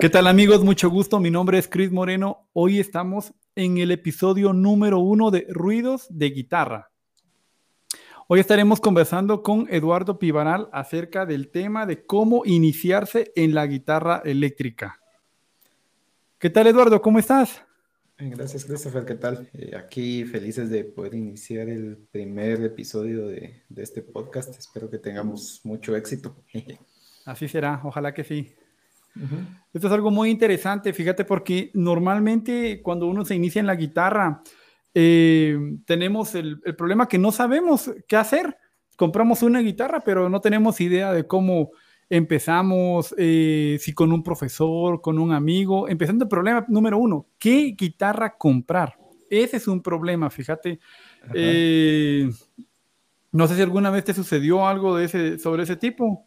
¿Qué tal amigos? Mucho gusto. Mi nombre es Chris Moreno. Hoy estamos en el episodio número uno de Ruidos de Guitarra. Hoy estaremos conversando con Eduardo Pivaral acerca del tema de cómo iniciarse en la guitarra eléctrica. ¿Qué tal Eduardo? ¿Cómo estás? Gracias Christopher, ¿qué tal? Eh, aquí felices de poder iniciar el primer episodio de, de este podcast. Espero que tengamos mucho éxito. Así será, ojalá que sí. Esto es algo muy interesante, fíjate, porque normalmente cuando uno se inicia en la guitarra, eh, tenemos el, problema que no sabemos qué hacer. Compramos una guitarra, pero no tenemos idea de cómo empezamos, eh, si con un profesor, con un amigo. Empezando el problema número uno, ¿qué guitarra comprar? Ese es un problema, fíjate. Eh, no sé si alguna vez te sucedió algo de ese, sobre ese tipo.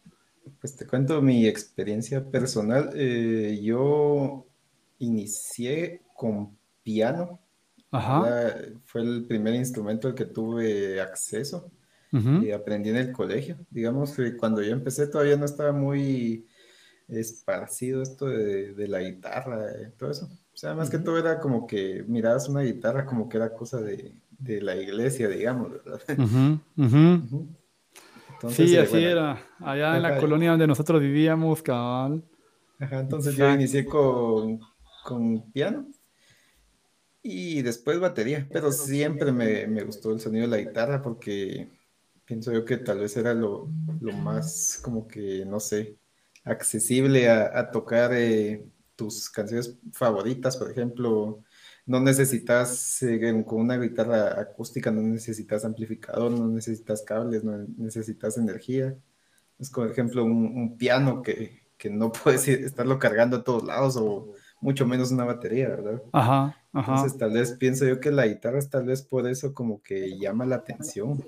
Pues te cuento mi experiencia personal. Eh, yo inicié con piano. fue el primer instrumento al que tuve acceso y aprendí en el colegio. Digamos que cuando yo empecé todavía no estaba muy esparcido esto de, la guitarra y todo eso. O sea, más que todo era como que mirabas una guitarra como que era cosa de, la iglesia, digamos, ¿verdad? sí, así era. Allá en la colonia donde nosotros vivíamos, cabal. Ajá, entonces yo inicié con, con, piano y después batería, pero siempre me, me, gustó el sonido de la guitarra porque pienso yo que tal vez era lo, lo más como que, no sé, accesible a, a tocar eh, tus canciones favoritas, por ejemplo, no necesitas, eh, con una guitarra acústica, no necesitas amplificador, no necesitas cables, no necesitas energía. Es, por ejemplo, un, piano que, no puedes estarlo cargando a todos lados o mucho menos una batería, ¿verdad? Ajá, ajá. Entonces, tal vez pienso yo que la guitarra es tal vez por eso como que llama la atención.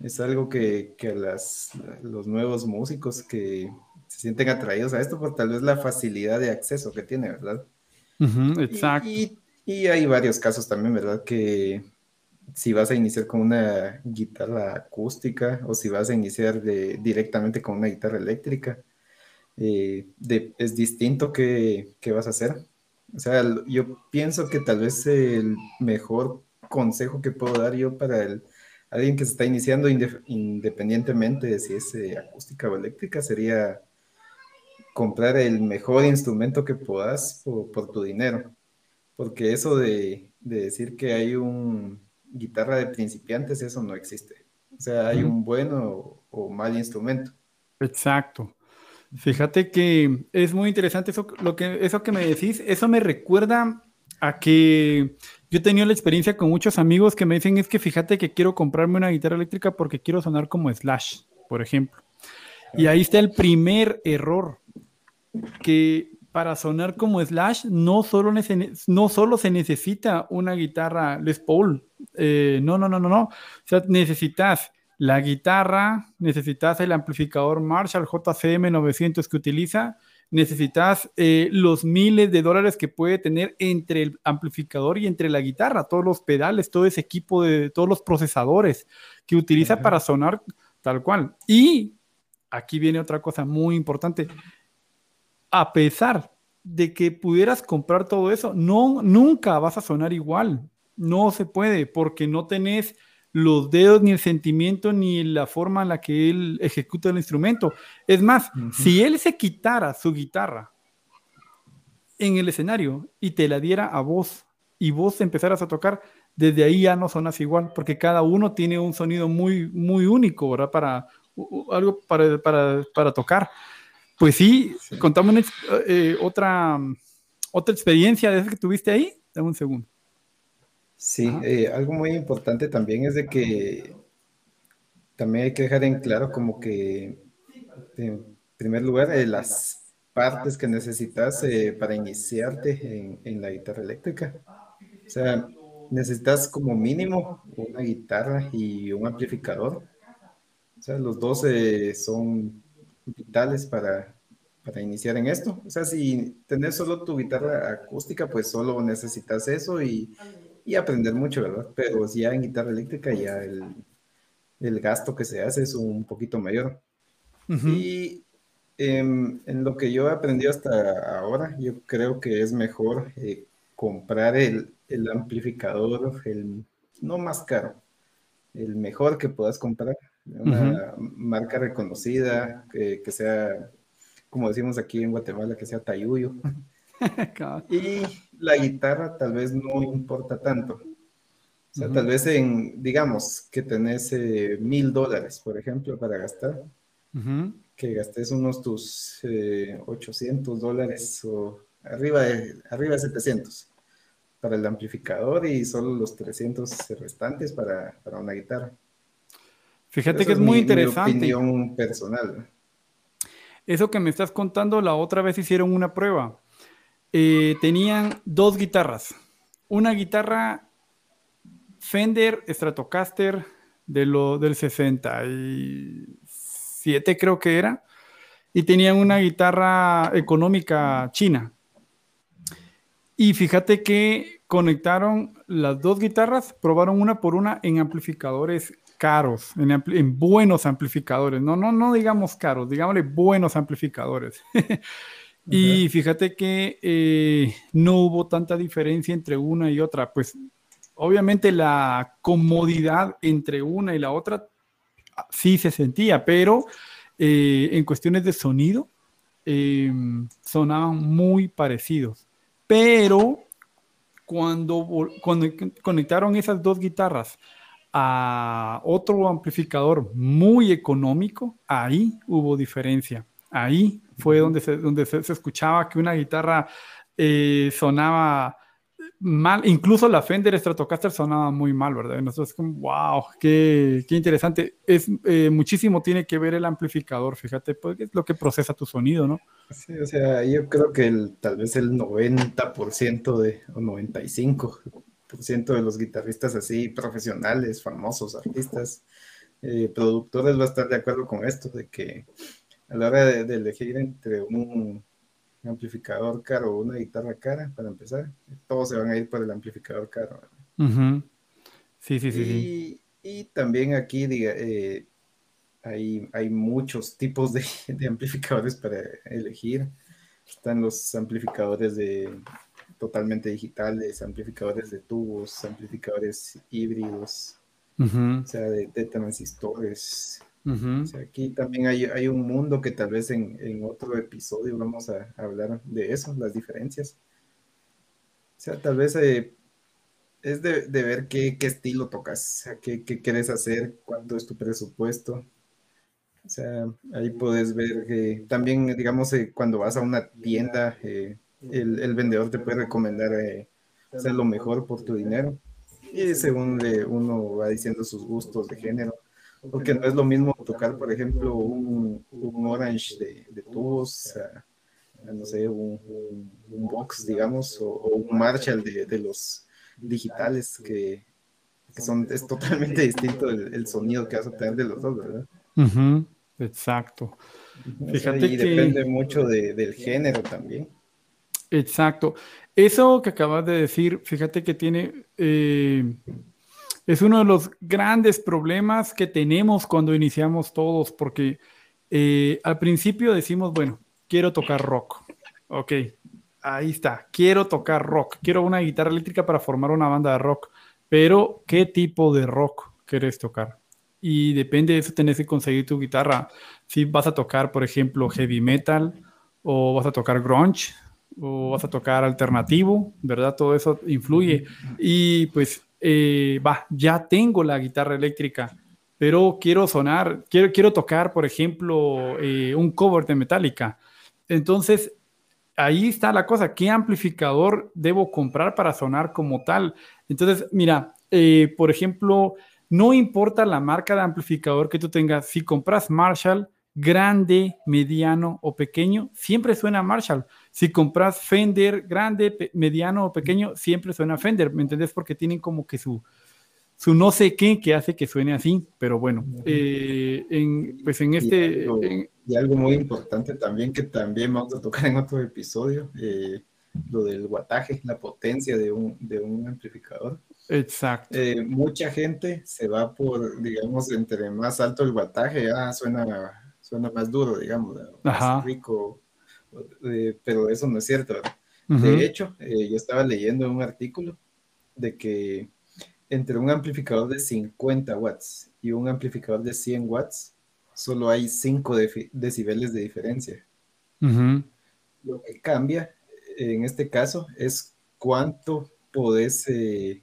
Es algo que, que las, los nuevos músicos que se sienten atraídos a esto, por tal vez la facilidad de acceso que tiene, ¿verdad? exacto. Y, hay varios casos también, ¿verdad? Que si vas a iniciar con una guitarra acústica o si vas a iniciar directamente con una guitarra eléctrica, eh, es distinto que, vas a hacer. O sea, yo pienso que tal vez el mejor consejo que puedo dar yo para el, alguien que se está iniciando independientemente de si es eh, acústica o eléctrica sería comprar el mejor instrumento que puedas por, tu dinero. Porque eso de, decir que hay un guitarra de principiantes, eso no existe. O sea, hay un bueno o, mal instrumento. Exacto. Fíjate que es muy interesante eso, lo que, eso que me decís. Eso me recuerda a que yo he tenido la experiencia con muchos amigos que me dicen es que fíjate que quiero comprarme una guitarra eléctrica porque quiero sonar como Slash, por ejemplo. Y ahí está el primer error que para sonar como Slash no solo, no solo se necesita una guitarra Les Paul. Eh, no, no, no, no, no. O sea, necesitas la guitarra, necesitas el amplificador Marshall JCM 900 que utiliza, necesitas eh, los miles de dólares que puede tener entre el amplificador y entre la guitarra, todos los pedales, todo ese equipo de todos los procesadores que utiliza para sonar tal cual. Y aquí viene otra cosa muy importante a pesar de que pudieras comprar todo eso, no, nunca vas a sonar igual. No se puede porque no tenés los dedos, ni el sentimiento, ni la forma en la que él ejecuta el instrumento. Es más, si él se quitara su guitarra en el escenario y te la diera a vos y vos empezaras a tocar, desde ahí ya no sonas igual, porque cada uno tiene un sonido muy, muy único, ¿verdad? Para algo para, para, para tocar. Pues sí, contame eh, otra, otra experiencia de esa que tuviste ahí. Dame un segundo. Sí, eh, algo muy importante también es de que también hay que dejar en claro como que, en primer lugar, eh, las partes que necesitas para iniciarte en, la guitarra eléctrica. O sea, necesitas como mínimo una guitarra y un amplificador. O sea, los dos son vitales para, para iniciar en esto. O sea, si tenés solo tu guitarra acústica, pues solo necesitas eso y, y aprender mucho, ¿verdad? Pero si ya en guitarra eléctrica ya el, el, gasto que se hace es un poquito mayor. Y en, lo que yo he aprendido hasta ahora, yo creo que es mejor eh, comprar el, el, amplificador, el no más caro, el mejor que puedas comprar, una marca reconocida, que, que, sea, como decimos aquí en Guatemala, que sea tayuyo. y la guitarra tal vez no importa tanto. O sea, tal vez en, digamos, que tenés eh, mil dólares, por ejemplo, para gastar que gastes unos tus 800 eh, dólares o arriba de, arriba de 700 para el amplificador y solo los 300 restantes para, para una guitarra. Fíjate que es, muy interesante. Mi opinión personal. Eso que me estás contando, la otra vez hicieron una prueba. Eh, tenían dos guitarras. Una guitarra Fender Stratocaster de lo, del 60 y creo que era, y tenían una guitarra económica china. Y fíjate que conectaron las dos guitarras, probaron una por una en amplificadores caros, en, buenos amplificadores, no, no, no digamos caros, digámosle buenos amplificadores. y fíjate que eh, no hubo tanta diferencia entre una y otra, pues obviamente la comodidad entre una y la otra sí se sentía, pero eh, en cuestiones de sonido eh, sonaban muy parecidos. Pero cuando, cuando conectaron esas dos guitarras a otro amplificador muy económico, ahí hubo diferencia. Ahí fue donde se, donde se, escuchaba que una guitarra eh, sonaba mal, incluso la Fender Stratocaster sonaba muy mal, ¿verdad? Nosotros como, wow, qué, qué interesante. Es, eh, muchísimo tiene que ver el amplificador, fíjate, porque es lo que procesa tu sonido, ¿no? Sí, o sea, yo creo que el, tal vez el 90% de, o 95% de los guitarristas así, profesionales, famosos, artistas, eh, productores va a estar de acuerdo con esto, de que a la hora de elegir entre un amplificador caro o una guitarra cara, para empezar, todos se van a ir por el amplificador caro. Sí, sí, sí. Y, también aquí eh, hay, hay, muchos tipos de, amplificadores para elegir. Están los amplificadores de totalmente digitales, amplificadores de tubos, amplificadores híbridos, o sea, de, de transistores, aquí también hay, un mundo que tal vez en, otro episodio vamos a, hablar de eso, las diferencias. O sea, tal vez eh, es de, ver qué, estilo tocas, qué, qué quieres hacer, cuánto es tu presupuesto. O sea, ahí puedes ver que también, digamos, eh, cuando vas a una tienda, eh, el, vendedor te puede recomendar hacer lo mejor por tu dinero. Y según uno va diciendo sus gustos de género porque no es lo mismo tocar, por ejemplo, un, un Orange de, de tubos, no sé, un, un, Box, digamos, o, un Marshall de, de, los digitales, que, que, son, es totalmente distinto el, sonido que vas a obtener de los dos, ¿verdad? Exacto. Fíjate y depende mucho del género también. Exacto. Eso que acabas de decir, fíjate que tiene... Eh, es uno de los grandes problemas que tenemos cuando iniciamos todos, porque eh, al principio decimos, bueno, quiero tocar rock. Ok, ahí está, quiero tocar rock, quiero una guitarra eléctrica para formar una banda de rock, pero ¿qué tipo de rock quieres tocar? Y depende de eso, tenés que conseguir tu guitarra. Si vas a tocar, por ejemplo, heavy metal, o vas a tocar grunge, o vas a tocar alternativo, ¿verdad? Todo eso influye. Y pues eh, va, ya tengo la guitarra eléctrica, pero quiero sonar, quiero, quiero tocar, por ejemplo, eh, un cover de Metallica. Entonces, ahí está la cosa, ¿qué amplificador debo comprar para sonar como tal? Entonces, mira, eh, por ejemplo, no importa la marca de amplificador que tú tengas, si compras Marshall, grande, mediano o pequeño, siempre suena Marshall. Si compras Fender grande, mediano o pequeño, siempre suena Fender, ¿me entendés? Porque tienen como que su, su no sé qué que hace que suene así, pero bueno, eh, en, pues en este... Y algo, muy importante también que también vamos a tocar en otro episodio, eh, lo del guataje, la potencia de un, de un amplificador. Exacto. Eh, mucha gente se va por, digamos, entre más alto el guataje, ah, suena suena más duro, digamos, más rico, eh, pero eso no es cierto. De hecho, eh, yo estaba leyendo un artículo de que entre un amplificador de 50 watts y un amplificador de 100 watts, solo hay 5 decibeles de diferencia. Lo que cambia en este caso es cuánto podés, eh,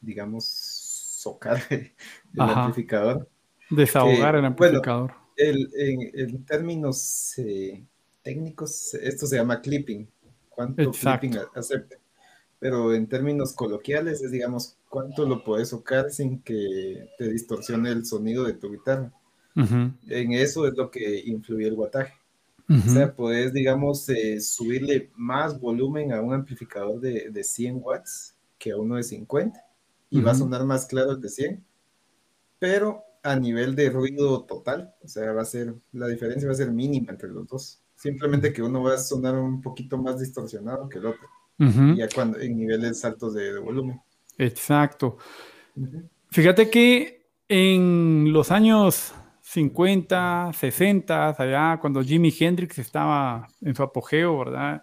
digamos, socar el amplificador. Desahogar el amplificador. en, términos eh, técnicos, esto se llama clipping. ¿Cuánto clipping acepta? Pero en términos coloquiales es, digamos, cuánto lo puedes socar sin que te distorsione el sonido de tu guitarra. En eso es lo que influye el guataje. O sea, puedes, digamos, eh, subirle más volumen a un amplificador de, de, 100 watts que a uno de 50 y va a sonar más claro el de 100, pero a nivel de ruido total, o sea, va a ser, la diferencia va a ser mínima entre los dos. Simplemente que uno va a sonar un poquito más distorsionado que el otro, ya cuando en niveles altos de, volumen. Exacto. Fíjate que en los años 50, 60, allá cuando Jimi Hendrix estaba en su apogeo, ¿verdad?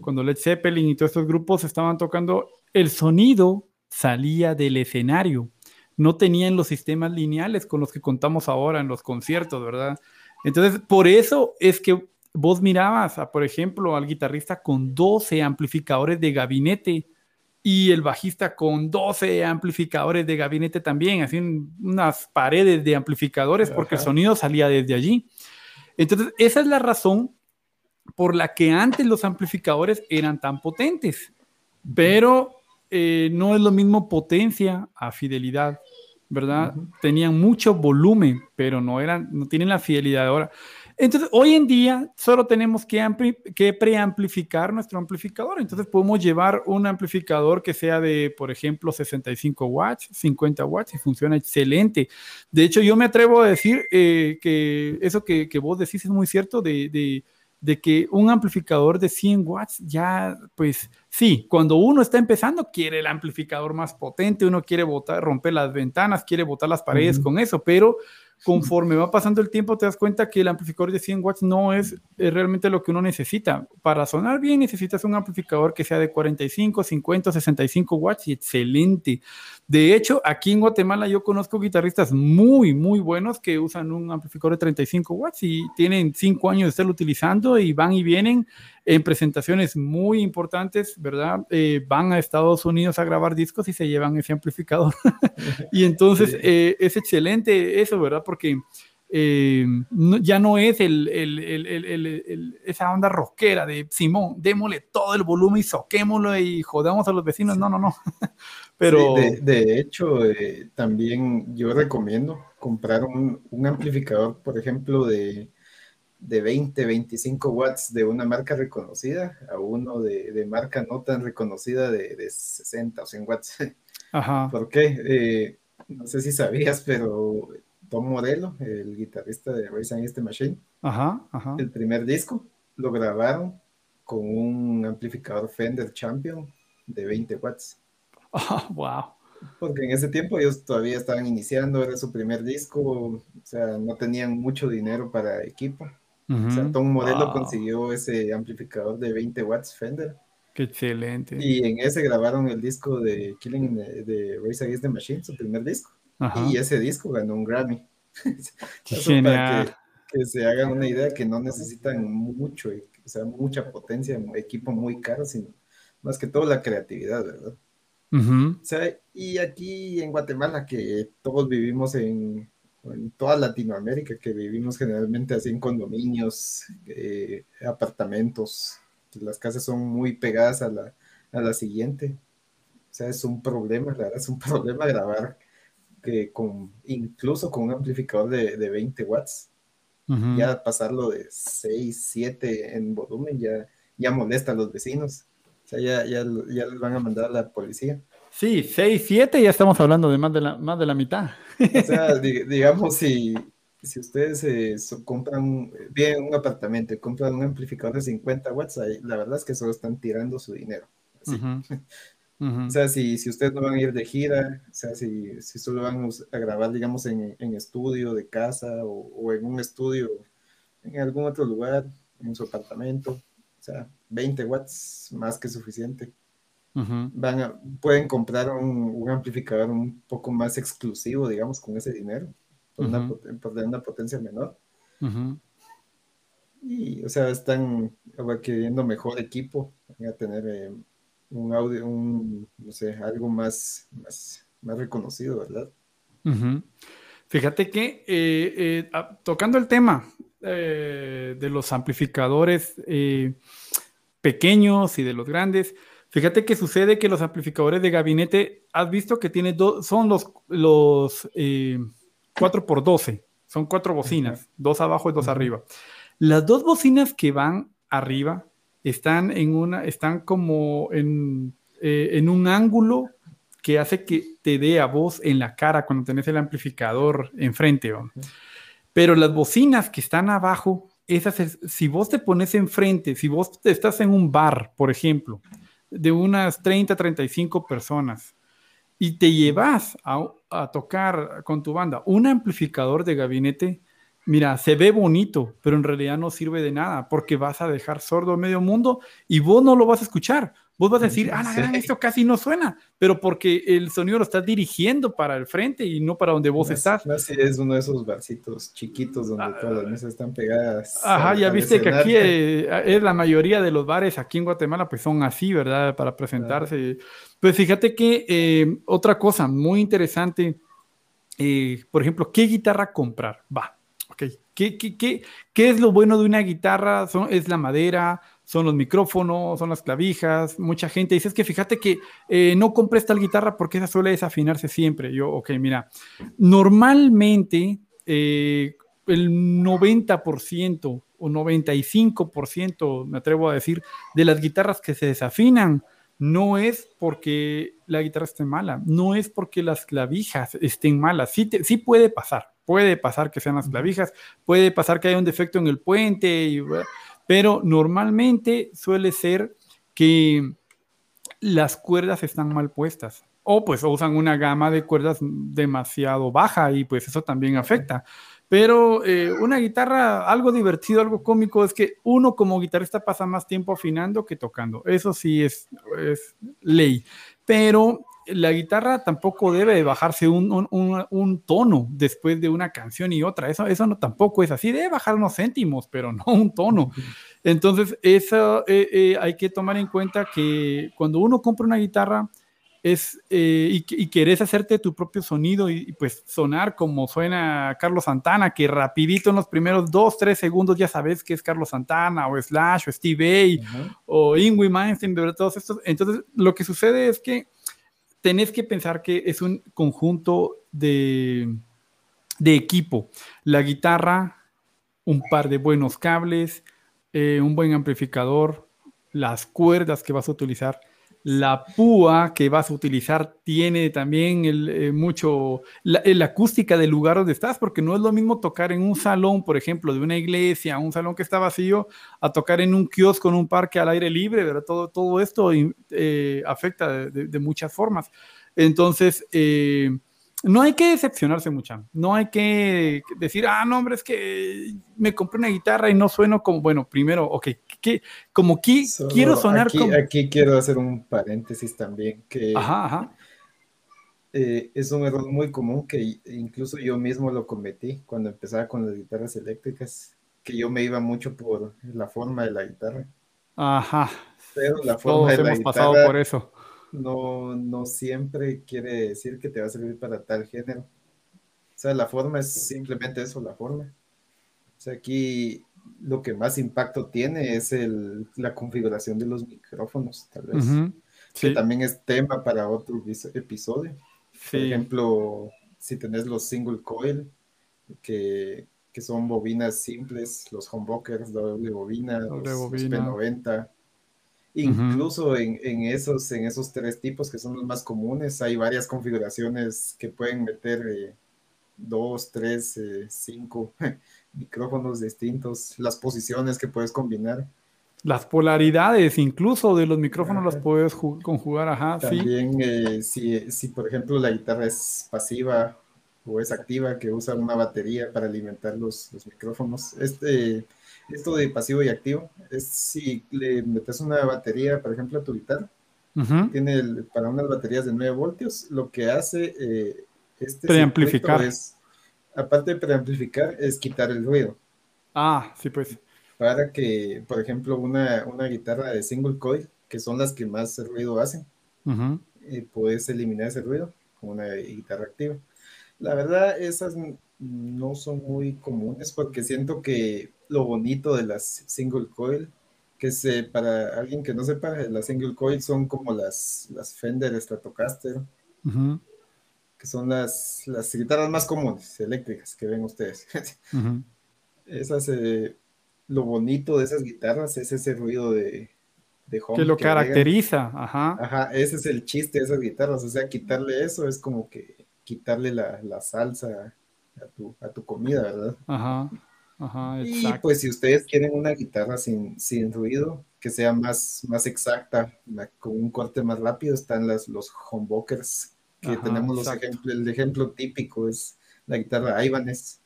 Cuando Led Zeppelin y todos estos grupos estaban tocando, el sonido salía del escenario. No tenían los sistemas lineales con los que contamos ahora en los conciertos, ¿verdad? Entonces, por eso es que vos mirabas, a, por ejemplo, al guitarrista con 12 amplificadores de gabinete y el bajista con 12 amplificadores de gabinete también, así unas paredes de amplificadores porque el sonido salía desde allí. Entonces, esa es la razón por la que antes los amplificadores eran tan potentes, pero eh, no es lo mismo potencia a fidelidad, ¿verdad? Tenían mucho volumen, pero no, eran, no tienen la fidelidad ahora. Entonces, hoy en día solo tenemos que, que preamplificar nuestro amplificador. Entonces, podemos llevar un amplificador que sea de, por ejemplo, 65 watts, 50 watts y funciona excelente. De hecho, yo me atrevo a decir eh, que eso que, que, vos decís es muy cierto de, de, de que un amplificador de 100 watts ya, pues sí, cuando uno está empezando quiere el amplificador más potente, uno quiere botar, romper las ventanas, quiere botar las paredes con eso, pero conforme va pasando el tiempo te das cuenta que el amplificador de 100 watts no es, realmente lo que uno necesita. Para sonar bien necesitas un amplificador que sea de 45, 50, 65 watts y excelente. De hecho, aquí en Guatemala yo conozco guitarristas muy, muy buenos que usan un amplificador de 35 watts y tienen 5 años de estarlo utilizando y van y vienen en presentaciones muy importantes, ¿verdad? Eh, van a Estados Unidos a grabar discos y se llevan ese amplificador. y entonces eh, es excelente eso, ¿verdad? Porque eh, ya no es el, esa onda rockera de Simón, démosle todo el volumen y soquémoslo y jodamos a los vecinos. No, no, no. Pero... de, hecho, también yo recomiendo comprar un, un amplificador, por ejemplo, de de 20, 25 watts de una marca reconocida a uno de, marca no tan reconocida de, de, 60 o 100 watts. Ajá. ¿Por qué? Eh, no sé si sabías, pero Tom Morello, el guitarrista de Race Against the Machine, ajá, ajá. el primer disco lo grabaron con un amplificador Fender Champion de 20 watts. Oh, wow. Porque en ese tiempo ellos todavía estaban iniciando, era su primer disco, o sea, no tenían mucho dinero para equipo. O sea, Tom Modelo consiguió ese amplificador de 20 watts Fender. Qué excelente. Y en ese grabaron el disco de Killing de, Race Against the Machine, su primer disco. Y ese disco ganó un Grammy. Para que, se hagan una idea que no necesitan mucho, o sea, mucha potencia, equipo muy caro, sino más que todo la creatividad, ¿verdad? O sea, y aquí en Guatemala, que todos vivimos en, en toda Latinoamérica, que vivimos generalmente así en condominios, eh, apartamentos, las casas son muy pegadas a la, a la siguiente. O sea, es un problema, la verdad, es un problema grabar que con, incluso con un amplificador de, de 20 watts, ya pasarlo de 6, 7 en volumen ya, ya molesta a los vecinos. O sea, ya, ya, ya les van a mandar a la policía. Sí, 6, 7 ya estamos hablando de más de la, más de la mitad. O sea, digamos, si, si ustedes eh, compran bien un apartamento y compran un amplificador de 50 watts, la verdad es que solo están tirando su dinero. O sea, si, si ustedes no van a ir de gira, o sea, si, si solo van a grabar, digamos, en, en estudio de casa o, o, en un estudio en algún otro lugar, en su apartamento. O sea, 20 watts más que suficiente. Van pueden comprar un, amplificador un poco más exclusivo, digamos, con ese dinero, por, una, potencia menor. Y, o sea, están adquiriendo mejor equipo, van a tener eh, un audio, un, no sé, algo más, más, más reconocido, ¿verdad? Fíjate que eh, eh, ah, tocando el tema eh, de los amplificadores pequeños y de los grandes, fíjate que sucede que los amplificadores de gabinete, has visto que tiene dos, son los, los 4x12, son cuatro bocinas, dos abajo y dos arriba. Las dos bocinas que van arriba están en una, están como en, en un ángulo que hace que te dé a voz en la cara cuando tenés el amplificador enfrente. Pero las bocinas que están abajo, esas si vos te pones enfrente, si vos estás en un bar, por ejemplo, de unas 30, 35 personas, y te llevas a, a tocar con tu banda un amplificador de gabinete, mira, se ve bonito, pero en realidad no sirve de nada porque vas a dejar sordo a medio mundo y vos no lo vas a escuchar. Vos vas a decir, ah, esto casi no suena, pero porque el sonido lo estás dirigiendo para el frente y no para donde vos estás. Así es uno de esos barcitos chiquitos donde ah, todas las mesas están pegadas. Ajá, ya viste que aquí eh, es la mayoría de los bares aquí en Guatemala, pues son así, ¿verdad? Para presentarse. Pues fíjate que eh, otra cosa muy interesante, eh, por ejemplo, ¿qué guitarra comprar? Va, ok. ¿Qué, qué, qué, qué es lo bueno de una guitarra? Son, es la madera, son los micrófonos, son las clavijas. Mucha gente dice, es que fíjate que eh, no compres tal guitarra porque esa suele desafinarse siempre. Yo, ok, mira, normalmente eh, el 90% o 95%, me atrevo a decir, de las guitarras que se desafinan no es porque la guitarra esté mala, no es porque las clavijas estén malas. Sí, sí puede pasar, puede pasar que sean las clavijas, puede pasar que haya un defecto en el puente y pero normalmente suele ser que las cuerdas están mal puestas o pues usan una gama de cuerdas demasiado baja y pues eso también afecta. Pero eh, una guitarra, algo divertido, algo cómico, es que uno como guitarrista pasa más tiempo afinando que tocando. Eso sí es, es ley. Pero la guitarra tampoco debe bajarse un, tono después de una canción y otra. Eso, eso no tampoco es así. Debe bajar unos céntimos, pero no un tono. Entonces, eso eh, eh, hay que tomar en cuenta que cuando uno compra una guitarra es, eh, y, querés hacerte tu propio sonido y, pues sonar como suena Carlos Santana, que rapidito en los primeros dos, tres segundos ya sabes que es Carlos Santana o Slash o Steve Vai o Ingrid Manstein, de todos estos. Entonces, lo que sucede es que tenés que pensar que es un conjunto de, de equipo. La guitarra, un par de buenos cables, eh, un buen amplificador, las cuerdas que vas a utilizar la púa que vas a utilizar tiene también el, eh, mucho la, acústica del lugar donde estás, porque no es lo mismo tocar en un salón, por ejemplo, de una iglesia, un salón que está vacío, a tocar en un kiosco, en un parque al aire libre, ¿verdad? Todo, todo esto eh, afecta de, muchas formas. Entonces, eh, no hay que decepcionarse mucho, no hay que decir, ah, no, hombre, es que me compré una guitarra y no sueno como, bueno, primero, ok, ¿qué, como que quiero sonar aquí, como... Aquí quiero hacer un paréntesis también, que eh, es un error muy común que incluso yo mismo lo cometí cuando empezaba con las guitarras eléctricas, que yo me iba mucho por la forma de la guitarra. Ajá. Pero la forma de la hemos pasado por eso no, no siempre quiere decir que te va a servir para tal género. O sea, la forma es simplemente eso, la forma. O sea, aquí lo que más impacto tiene es el, la configuración de los micrófonos, tal vez. Que también es tema para otro episodio. Por ejemplo, si tenés los single coil, que, son bobinas simples, los humbuckers, doble bobina, doble los, bobina. P90, Incluso en, esos, en esos tres tipos que son los más comunes, hay varias configuraciones que pueden meter eh, dos, tres, eh, cinco micrófonos distintos, las posiciones que puedes combinar. Las polaridades incluso de los micrófonos las puedes conjugar, ajá. También eh, si, si, por ejemplo la guitarra es pasiva o es activa, que usa una batería para alimentar los, los micrófonos. Este, esto de pasivo y activo es si le metes una batería, por ejemplo, a tu guitarra, tiene para unas baterías de 9 voltios, lo que hace eh, este preamplificar es, aparte de preamplificar, es quitar el ruido. Ah, sí, pues. Para que, por ejemplo, una, una guitarra de single coil, que son las que más ruido hacen, eh, puedes eliminar ese ruido con una guitarra activa. La verdad, esas no son muy comunes porque siento que lo bonito de las single coil, que se, para alguien que no sepa, las single coil son como las, las Fender Stratocaster, que son las, las guitarras más comunes, eléctricas, que ven ustedes. Esas, eh, lo bonito de esas guitarras es ese ruido de, de home. Que lo caracteriza, ajá. Ajá, ese es el chiste de esas guitarras, o sea, quitarle eso es como que quitarle la, la salsa a tu, a tu comida, ¿verdad? Ajá. Ajá, y pues si ustedes quieren una guitarra sin, sin ruido, que sea más, más exacta, con un corte más rápido, están las, los humbuckers, que tenemos los ejemplos, el ejemplo típico es la guitarra Ibanez,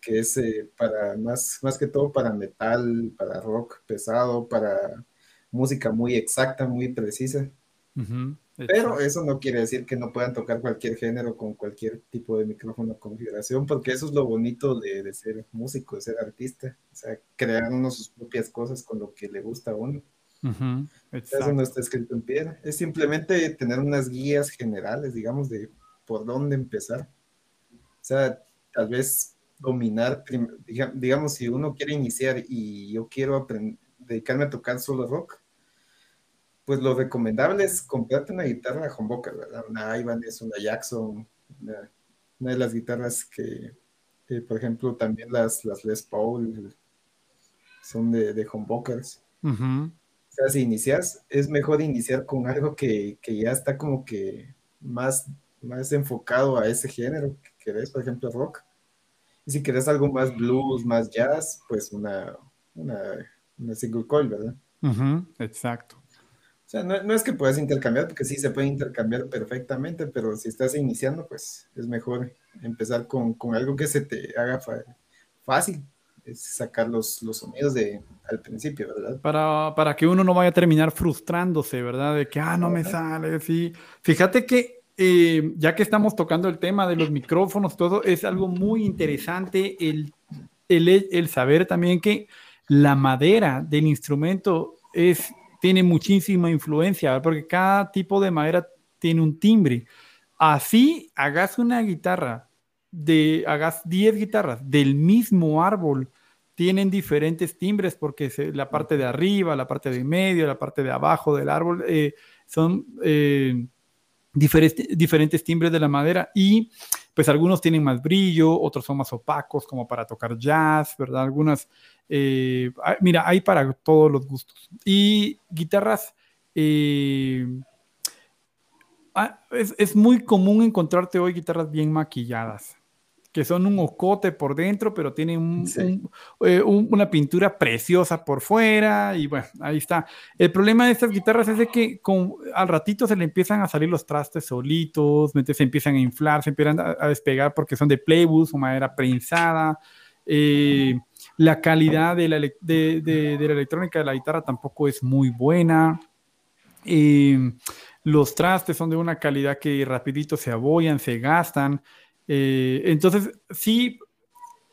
que es eh, para más, más que todo para metal, para rock pesado, para música muy exacta, muy precisa. Pero eso no quiere decir que no puedan tocar cualquier género con cualquier tipo de micrófono configuración, porque eso es lo bonito de, ser músico, de ser artista, o sea, crear uno sus propias cosas con lo que le gusta a uno. Eso no está escrito en piedra, es simplemente tener unas guías generales, digamos, de por dónde empezar. O sea, tal vez dominar, digamos, si uno quiere iniciar y yo quiero dedicarme a tocar solo rock, pues lo recomendable es comprarte una guitarra humbucker, ¿verdad? Una Ibanez, una Jackson, una, de las guitarras que, por ejemplo, también las, las Les Paul son de, de humbuckers. O sea, si inicias, es mejor iniciar con algo que, ya está como que más, más enfocado a ese género que querés, por ejemplo, rock. Y si querés algo más blues, más jazz, pues una, una, single coil, ¿verdad? Exacto. O sea, no, es que puedas intercambiar, porque sí se puede intercambiar perfectamente, pero si estás iniciando, pues es mejor empezar con, algo que se te haga fácil, es sacar los, los sonidos de, al principio, ¿verdad? Para, para que uno no vaya a terminar frustrándose, ¿verdad? De que, ah, no me sale, sí. Fíjate que eh, ya que estamos tocando el tema de los micrófonos, todo es algo muy interesante el, el, el saber también que la madera del instrumento es tiene muchísima influencia, porque cada tipo de madera tiene un timbre. Así hagas una guitarra, de, hagas 10 guitarras del mismo árbol, tienen diferentes timbres porque la parte de arriba, la parte de medio, la parte de abajo del árbol eh, son eh, diferentes, diferentes timbres de la madera y pues algunos tienen más brillo, otros son más opacos como para tocar jazz, ¿verdad? Algunas eh, mira, hay para todos los gustos. Y guitarras, ah, es, muy común encontrarte hoy guitarras bien maquilladas, que son un ocote por dentro, pero tienen eh, una pintura preciosa por fuera. Y bueno, ahí está. El problema de estas guitarras es de que con, al ratito se le empiezan a salir los trastes solitos, se empiezan a inflar, se empiezan a, despegar porque son de playbus o madera prensada. Eh, la calidad de la, electrónica de la guitarra tampoco es muy buena. Eh, los trastes son de una calidad que rapidito se abollan, se gastan. Eh, entonces, sí,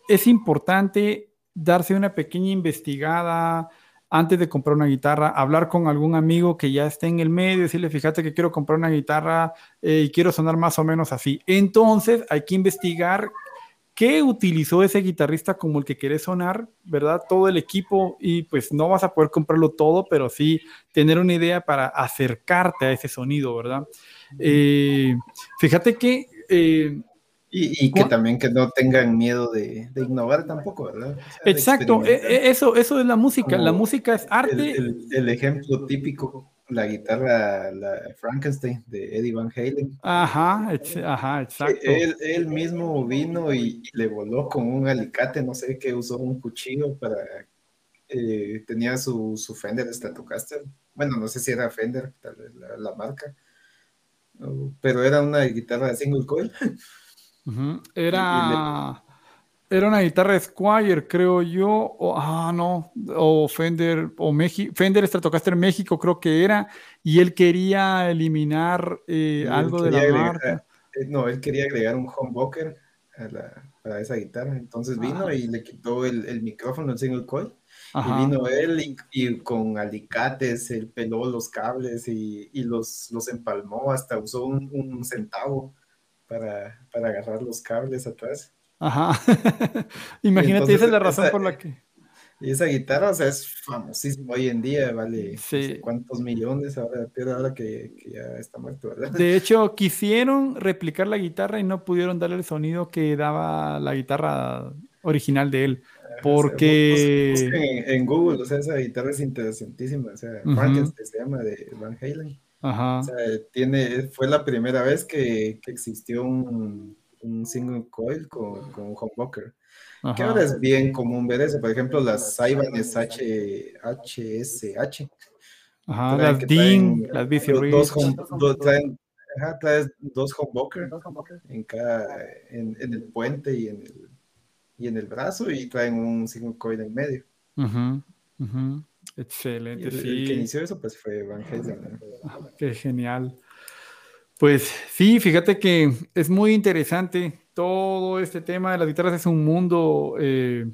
es importante darse una pequeña investigada antes de comprar una guitarra, hablar con algún amigo que ya esté en el medio, decirle, fíjate que quiero comprar una guitarra eh, y quiero sonar más o menos así. Entonces, hay que investigar qué utilizó ese guitarrista como el que quiere sonar, ¿verdad? Todo el equipo y pues no vas a poder comprarlo todo, pero sí tener una idea para acercarte a ese sonido, ¿verdad? Eh, fíjate que... Eh, y, que también que no tengan miedo de, innovar tampoco, ¿verdad? exacto, e, e, eso, eso es la música, la música es arte. el ejemplo típico la guitarra, la Frankenstein de Eddie Van Halen. Ajá, ajá, exacto. Él, mismo vino y, le voló con un alicate, no sé qué, usó un cuchillo para. Eh, tenía su, su Fender Stratocaster. Bueno, no sé si era Fender, tal vez la, marca. Pero era una guitarra de single coil. Era, era una guitarra Squire, creo yo. O, ah, no. O Fender, o México. Fender Stratocaster México, creo que era. Y él quería eliminar eh, algo de la marca. Eh, no, él quería agregar un humbucker a, la, esa guitarra. Entonces vino y le quitó el, el micrófono, el single coil. Y vino él y, con alicates, él peló los cables y, y los, los empalmó, hasta usó un, un centavo para, para, agarrar los cables atrás. Ajá. Imagínate, esa es la razón por la que. Y esa guitarra, o sea, es famosísima hoy en día, vale sí. cuántos millones ahora, ahora que, que, ya está muerto, ¿verdad? De hecho, quisieron replicar la guitarra y no pudieron darle el sonido que daba la guitarra original de él. Porque. en, Google, o sea, esa guitarra es interesantísima. O sea, uh se llama de Van Halen. Ajá. O sea, tiene, fue la primera vez que, que existió un, un, single coil con, con un humbucker. Que ahora es bien común ver eso. Por ejemplo, las Ibanez H, HSH. Ajá, las DIN, las BC dos, dos, traen, ajá, traes dos humbuckers en, cada, en, en el puente y en el y en el brazo y traen un single coil en medio. Excelente. El, que inició eso pues fue Van Halen. qué genial. Pues sí, fíjate que es muy interesante. Todo este tema de las guitarras es un mundo eh,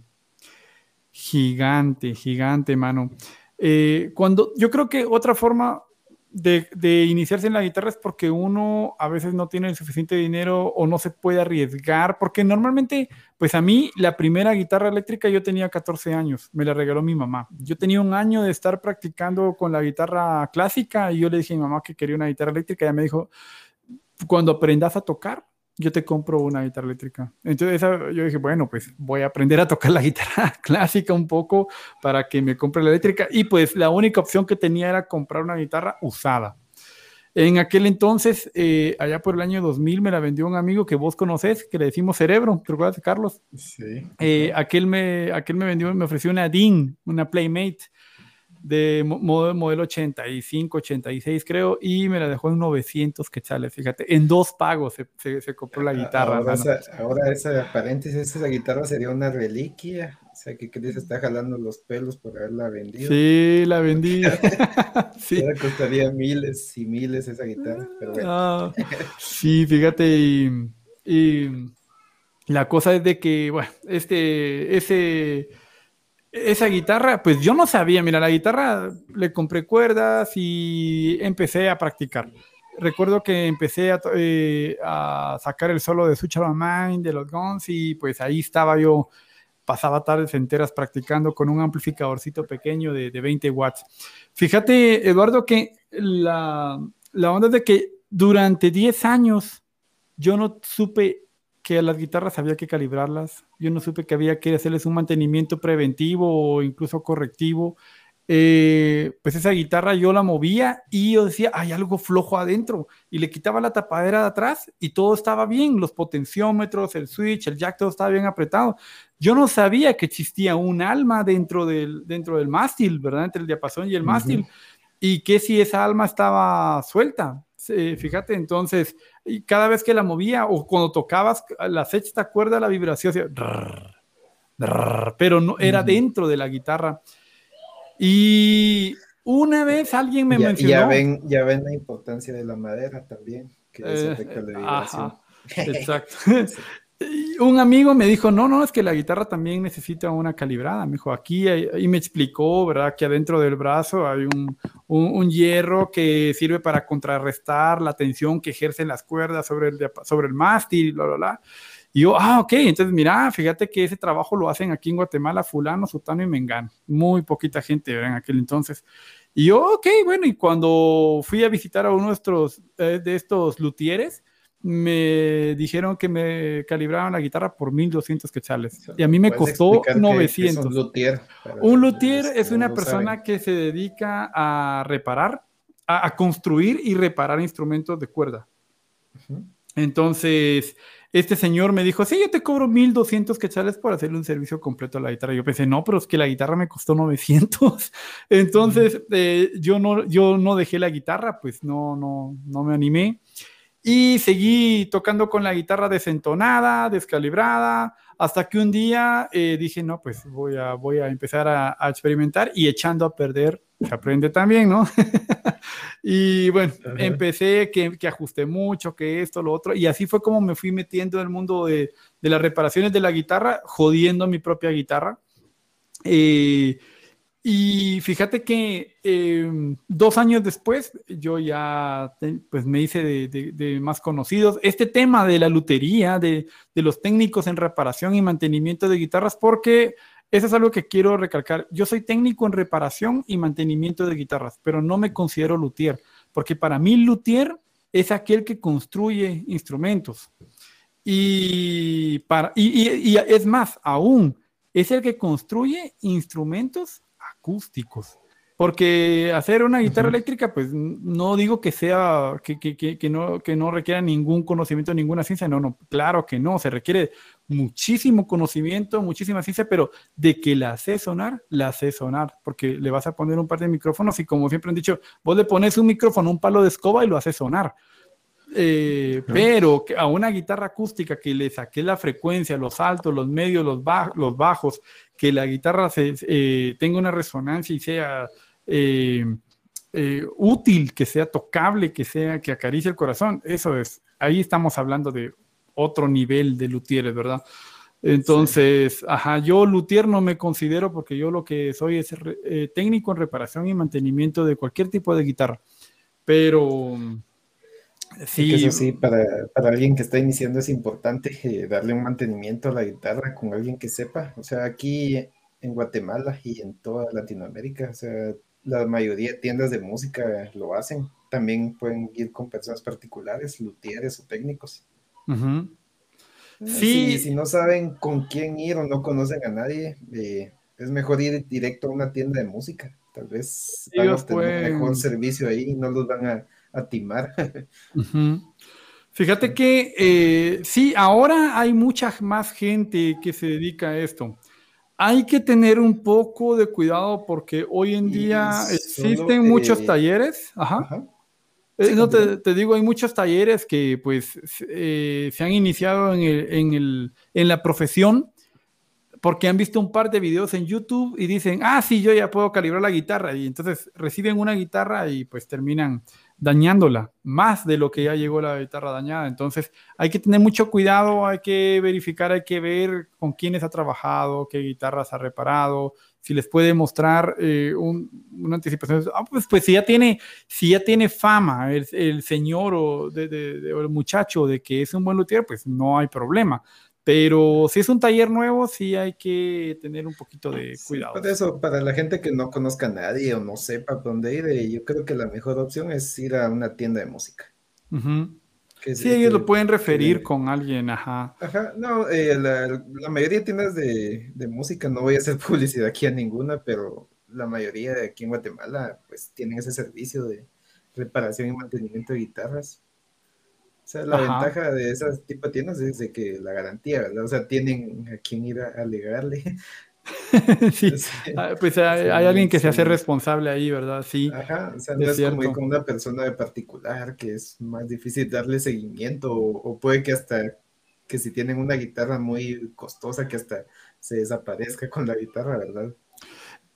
gigante, gigante, mano. Eh, cuando yo creo que otra forma de, iniciarse en la guitarra es porque uno a veces no tiene el suficiente dinero o no se puede arriesgar, porque normalmente, pues a mí la primera guitarra eléctrica yo tenía 14 años, me la regaló mi mamá. Yo tenía un año de estar practicando con la guitarra clásica y yo le dije a mi mamá que quería una guitarra eléctrica ella me dijo, cuando aprendas a tocar, yo te compro una guitarra eléctrica. Entonces yo dije, bueno, pues voy a aprender a tocar la guitarra clásica un poco para que me compre la eléctrica. Y pues la única opción que tenía era comprar una guitarra usada. En aquel entonces, eh, allá por el año 2000, me la vendió un amigo que vos conocés, que le decimos Cerebro, ¿te acuerdas, Carlos? Sí. Eh, aquel, me, aquel me vendió, me ofreció una DIN, una Playmate de modelo 85, 86 creo, y me la dejó en 900 quetzales, fíjate, en dos pagos se, se, compró la guitarra. Ahora, esa, ahora esa, paréntesis, esa guitarra sería una reliquia, o sea, que Chris está jalando los pelos por haberla vendido. Sí, la vendí. sí. Ahora costaría miles y miles esa guitarra, pero bueno. Ah, sí, fíjate, y, y la cosa es de que, bueno, este, ese esa guitarra, pues yo no sabía, mira, la guitarra le compré cuerdas y empecé a practicar. Recuerdo que empecé a, eh, sacar el solo de Switch Mind, de los Guns, y pues ahí estaba yo, pasaba tardes enteras practicando con un amplificadorcito pequeño de, 20 watts. Fíjate, Eduardo, que la, la onda es de que durante 10 años yo no supe que las guitarras había que calibrarlas. Yo no supe que había que hacerles un mantenimiento preventivo o incluso correctivo. Eh, pues esa guitarra yo la movía y yo decía, hay algo flojo adentro. Y le quitaba la tapadera de atrás y todo estaba bien. Los potenciómetros, el switch, el jack, todo estaba bien apretado. Yo no sabía que existía un alma dentro del, dentro del mástil, ¿verdad? Entre el diapasón y el mástil. Y que si esa alma estaba suelta. fíjate, entonces y cada vez que la movía o cuando tocabas la sexta cuerda, la vibración hacía pero no era dentro de la guitarra. Y una vez alguien me mencionó. Ya ven, ya ven la importancia de la madera también, que eh, vibración. exacto. un amigo me dijo, no, no, es que la guitarra también necesita una calibrada. Me dijo, aquí, y me explicó, ¿verdad? Que adentro del brazo hay un, un, hierro que sirve para contrarrestar la tensión que ejercen las cuerdas sobre el, sobre el mástil, bla, bla, bla. Y yo, ah, ok, entonces mira, fíjate que ese trabajo lo hacen aquí en Guatemala, fulano, sutano y mengano. Muy poquita gente ¿verdad? en aquel entonces. Y yo, ok, bueno, y cuando fui a visitar a uno de estos, eh, de estos luthieres, me dijeron que me calibraban la guitarra por 1200 quetzales y a mí me costó 900. un luthier, un luthier es una persona que se dedica a reparar, a, construir y reparar instrumentos de cuerda. Entonces, este señor me dijo, sí, yo te cobro 1200 quetzales por hacerle un servicio completo a la guitarra. Yo pensé, no, pero es que la guitarra me costó 900. Entonces, eh, yo, no, yo no dejé la guitarra, pues no, no, no me animé. Y seguí tocando con la guitarra desentonada, descalibrada, hasta que un día eh, dije, no, pues voy a, voy a empezar a, experimentar y echando a perder se aprende también, ¿no? y bueno, empecé que, que, ajusté mucho, que esto, lo otro, y así fue como me fui metiendo en el mundo de, de las reparaciones de la guitarra, jodiendo mi propia guitarra. Eh, y fíjate que em, dos años después yo ya pues me hice de, más conocidos. Este tema de la lutería, de, los técnicos en reparación y mantenimiento de guitarras, porque eso es algo que quiero recalcar. Yo soy técnico en reparación y mantenimiento de guitarras, pero no me considero luthier, porque para mí luthier es aquel que construye instrumentos. Y, para, y es más, aún es el que construye instrumentos acústicos. Porque hacer una guitarra eléctrica, pues no digo que sea, que, que, que, no, que no requiera ningún conocimiento, ninguna ciencia, no, no, claro que no, se requiere muchísimo conocimiento, muchísima ciencia, pero de que la hace sonar, la hace sonar, porque le vas a poner un par de micrófonos y como siempre han dicho, vos le pones un micrófono, un palo de escoba y lo hace sonar. Eh, pero a una guitarra acústica que le saque la frecuencia, los altos, los medios, los, los bajos, que la guitarra se, eh, tenga una resonancia y sea eh, útil, que sea tocable, que sea que acaricie el corazón, eso es, ahí estamos hablando de otro nivel de luthieres, ¿verdad? Entonces, ajá, yo luthier no me considero porque yo lo que soy es técnico en reparación y mantenimiento de cualquier tipo de guitarra. Pero Sí, eso sí, para, alguien que está iniciando es importante eh, darle un mantenimiento a la guitarra con alguien que sepa. O sea, aquí en Guatemala y en toda Latinoamérica, o sea, la mayoría de tiendas de música lo hacen. También pueden ir con personas particulares, luthieres o técnicos. Eh, sí. Si, no saben con quién ir o no conocen a nadie, eh, es mejor ir directo a una tienda de música. Tal vez van a tener mejor servicio ahí y no los van a a timar. Fíjate que eh, sí, ahora hay mucha más gente que se dedica a esto. Hay que tener un poco de cuidado porque hoy en día existen muchos talleres. Ajá. Eh, no, te, digo, hay muchos talleres que pues eh, se han iniciado en, en, el, en la profesión porque han visto un par de videos en YouTube y dicen, ah, sí, yo ya puedo calibrar la guitarra. Y entonces reciben una guitarra y pues terminan dañándola más de lo que ya llegó la guitarra dañada. Entonces hay que tener mucho cuidado, hay que verificar, hay que ver con quiénes ha trabajado, qué guitarras ha reparado, si les puede mostrar eh, una anticipación. Ah, pues, pues si ya tiene, si ya tiene fama el, señor o, de, el muchacho de que es un buen luthier, pues no hay problema. Pero si es un taller nuevo, sí hay que tener un poquito de cuidado. por eso, para la gente que no conozca a nadie o no sepa dónde ir, eh, yo creo que la mejor opción es ir a una tienda de música. sí, ellos lo pueden referir con alguien, ajá. Ajá, no, eh, la, mayoría de tiendas de, de, música, no voy a hacer publicidad aquí a ninguna, pero la mayoría de aquí en Guatemala, pues tienen ese servicio de reparación y mantenimiento de guitarras. O sea, la ventaja de esas tipo de tiendas es de que la garantía, ¿verdad? O sea, tienen a quien ir a alegarle. sí. Ah, pues hay, alguien que se hace responsable ahí, ¿verdad? Sí. Ajá, o sea, no es, como con una persona de particular que es más difícil darle seguimiento o, puede que hasta que si tienen una guitarra muy costosa que hasta se desaparezca con la guitarra, ¿verdad?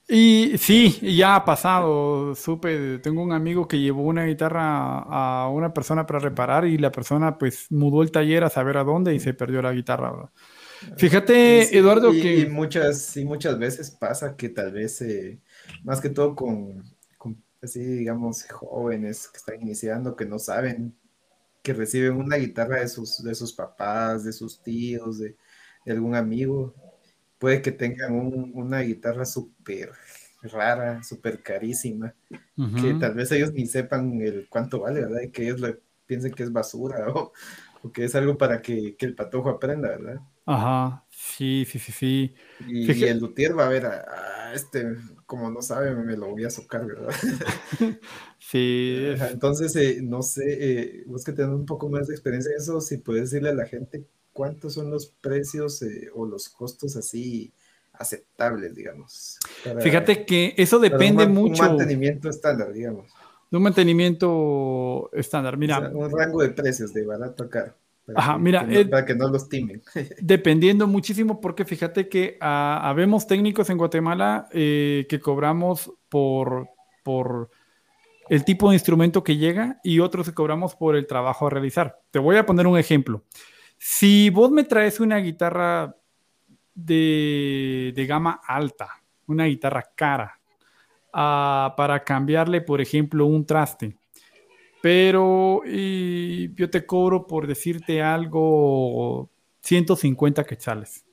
Y sí, ya ha pasado, supe, tengo un amigo que llevó una guitarra a una persona para reparar y la persona pues mudó el taller a saber a dónde y se perdió la guitarra. Fíjate, Eduardo, que... Y muchas, y muchas veces pasa que tal vez, eh, más que todo con, así digamos, jóvenes que están iniciando, que no saben, que reciben una guitarra de sus, de sus papás, de sus tíos, de algún amigo, puede que tengan una guitarra súper rara, súper carísima, que tal vez ellos ni sepan el cuánto vale, ¿verdad? Y que ellos piensen que es basura o, que es algo para que, el patojo aprenda, ¿verdad? Ajá, sí, sí, sí, sí. Y, el luthier va a ver a, este, como no sabe, me lo voy a socar, ¿verdad? sí. entonces, eh, no sé, eh, vos que tenés un poco más de experiencia en eso, si puedes decirle a la gente cuántos son los precios eh, o los costos así aceptables, digamos. Fíjate que eso depende mucho. Un mantenimiento estándar, digamos. de un mantenimiento estándar. Mira, un rango de precios de barato a caro. Ajá, mira, para que no los timen. dependiendo muchísimo, porque fíjate que ah, habemos técnicos en Guatemala eh, que cobramos por, por el tipo de instrumento que llega y otros que cobramos por el trabajo a realizar. Te voy a poner un ejemplo. Si vos me traes una guitarra de, de gama alta, una guitarra cara, ah, para cambiarle, por ejemplo, un traste, pero y yo te cobro por decirte algo 150 quetzales.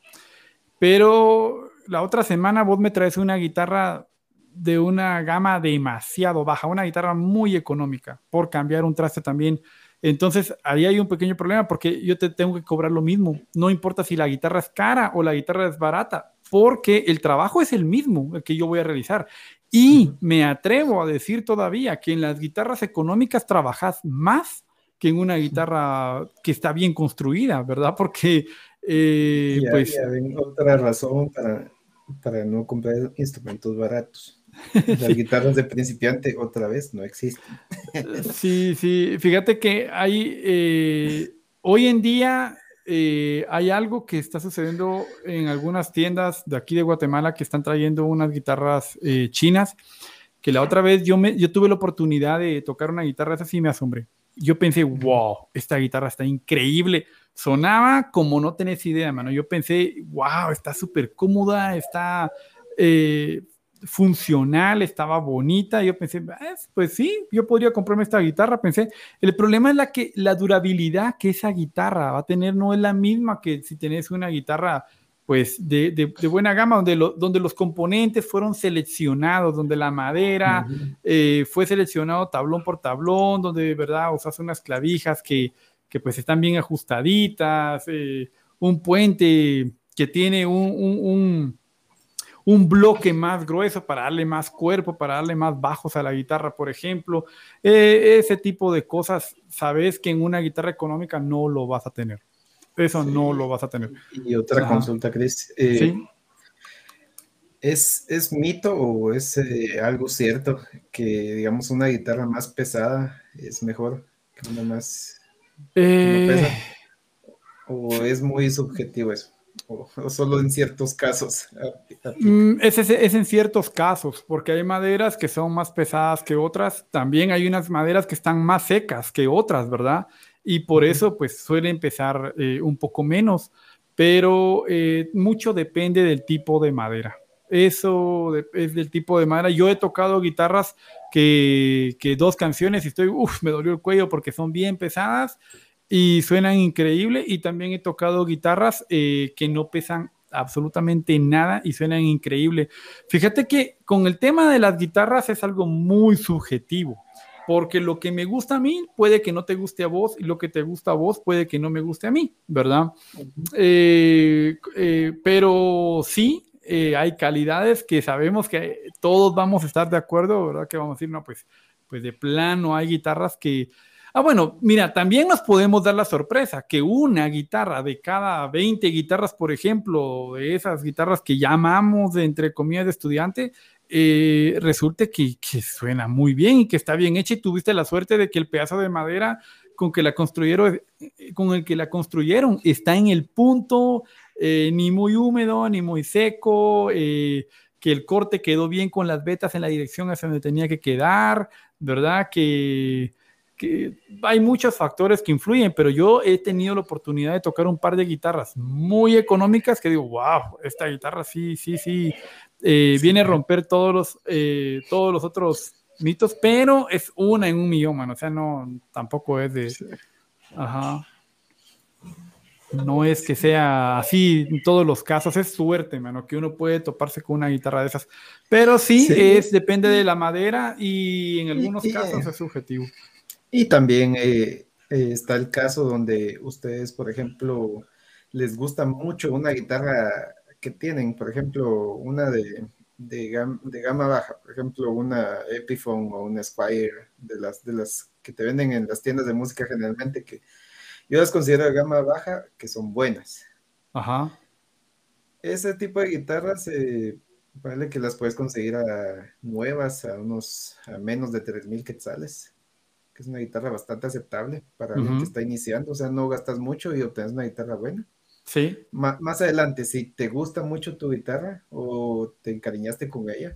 Pero la otra semana vos me traes una guitarra de una gama demasiado baja, una guitarra muy económica, por cambiar un traste también. Entonces, ahí hay un pequeño problema porque yo te tengo que cobrar lo mismo. No importa si la guitarra es cara o la guitarra es barata, porque el trabajo es el mismo el que yo voy a realizar. Y me atrevo a decir todavía que en las guitarras económicas trabajas más que en una guitarra que está bien construida, ¿verdad? Porque, eh, pues... otra razón para, para no comprar instrumentos baratos. Las guitarras de principiante otra vez no existen. Sí, sí, fíjate que hay, eh, hoy en día eh, hay algo que está sucediendo en algunas tiendas de aquí de Guatemala que están trayendo unas guitarras eh, chinas, que la otra vez yo, me, yo tuve la oportunidad de tocar una guitarra esa y me asombré. Yo pensé, wow, esta guitarra está increíble. Sonaba como no tenés idea, mano. Yo pensé, wow, está súper cómoda, está eh, funcional, estaba bonita. Yo pensé, pues sí, yo podría comprarme esta guitarra. Pensé, el problema es la que la durabilidad que esa guitarra va a tener no es la misma que si tenés una guitarra pues de, de, buena gama, donde, donde los componentes fueron seleccionados, donde la madera eh, fue seleccionado tablón por tablón, donde de verdad usas unas clavijas que, que pues están bien ajustaditas, eh, un puente que tiene un un bloque más grueso para darle más cuerpo, para darle más bajos a la guitarra, por ejemplo. Eh, ese tipo de cosas, sabes que en una guitarra económica no lo vas a tener. Eso no lo vas a tener. Y otra consulta, Chris. Eh, ¿Sí? ¿es, ¿Es mito o es eh, algo cierto que, digamos, una guitarra más pesada es mejor que una más... ¿O es muy subjetivo eso? O, solo en ciertos casos? Mm, es, es, en ciertos casos, porque hay maderas que son más pesadas que otras, también hay unas maderas que están más secas que otras, ¿verdad? Y por eso pues suele empezar eh, un poco menos, pero eh, mucho depende del tipo de madera. Eso es del tipo de madera. Yo he tocado guitarras que, que dos canciones y estoy, uff, me dolió el cuello porque son bien pesadas y suenan increíble. Y también he tocado guitarras eh, que no pesan absolutamente nada y suenan increíble. Fíjate que con el tema de las guitarras es algo muy subjetivo, porque lo que me gusta a mí puede que no te guste a vos y lo que te gusta a vos puede que no me guste a mí, ¿verdad? Eh, eh, pero sí, hay calidades que sabemos que todos vamos a estar de acuerdo, ¿verdad? Que vamos a decir, no, pues, pues de plano hay guitarras que Ah, bueno, mira, también nos podemos dar la sorpresa que una guitarra de cada 20 guitarras, por ejemplo, de esas guitarras que llamamos de entre comillas de estudiante, eh, resulte que, suena muy bien y que está bien hecha y tuviste la suerte de que el pedazo de madera con que la construyeron, eh, con el que la construyeron está en el punto, eh, ni muy húmedo, ni muy seco, que el corte quedó bien con las vetas en la dirección hacia donde tenía que quedar, ¿verdad? Que hay muchos factores que influyen, pero yo he tenido la oportunidad de tocar un par de guitarras muy económicas que digo, wow, esta guitarra sí, sí, sí, eh, viene a romper todos los, eh, todos los otros mitos, pero es una en un millón, o sea, no, tampoco es de... Ajá. No es que sea así en todos los casos, es suerte, mano, que uno puede toparse con una guitarra de esas. Pero sí, es depende de la madera y en algunos casos es subjetivo. Y también eh, eh, está el caso donde ustedes, por ejemplo, les gusta mucho una guitarra que tienen, por ejemplo, una de, de, gama baja, por ejemplo, una Epiphone o una Squire, de las, de las que te venden en las tiendas de música generalmente, que yo las considero de gama baja, que son buenas. Ajá. Ese tipo de guitarras, eh, Vale que las puedes conseguir a nuevas a unos a menos de 3000 quetzales, que es una guitarra bastante aceptable para alguien que está iniciando, o sea, no gastas mucho y obtienes una guitarra buena. Sí. más adelante, si te gusta mucho tu guitarra o te encariñaste con ella,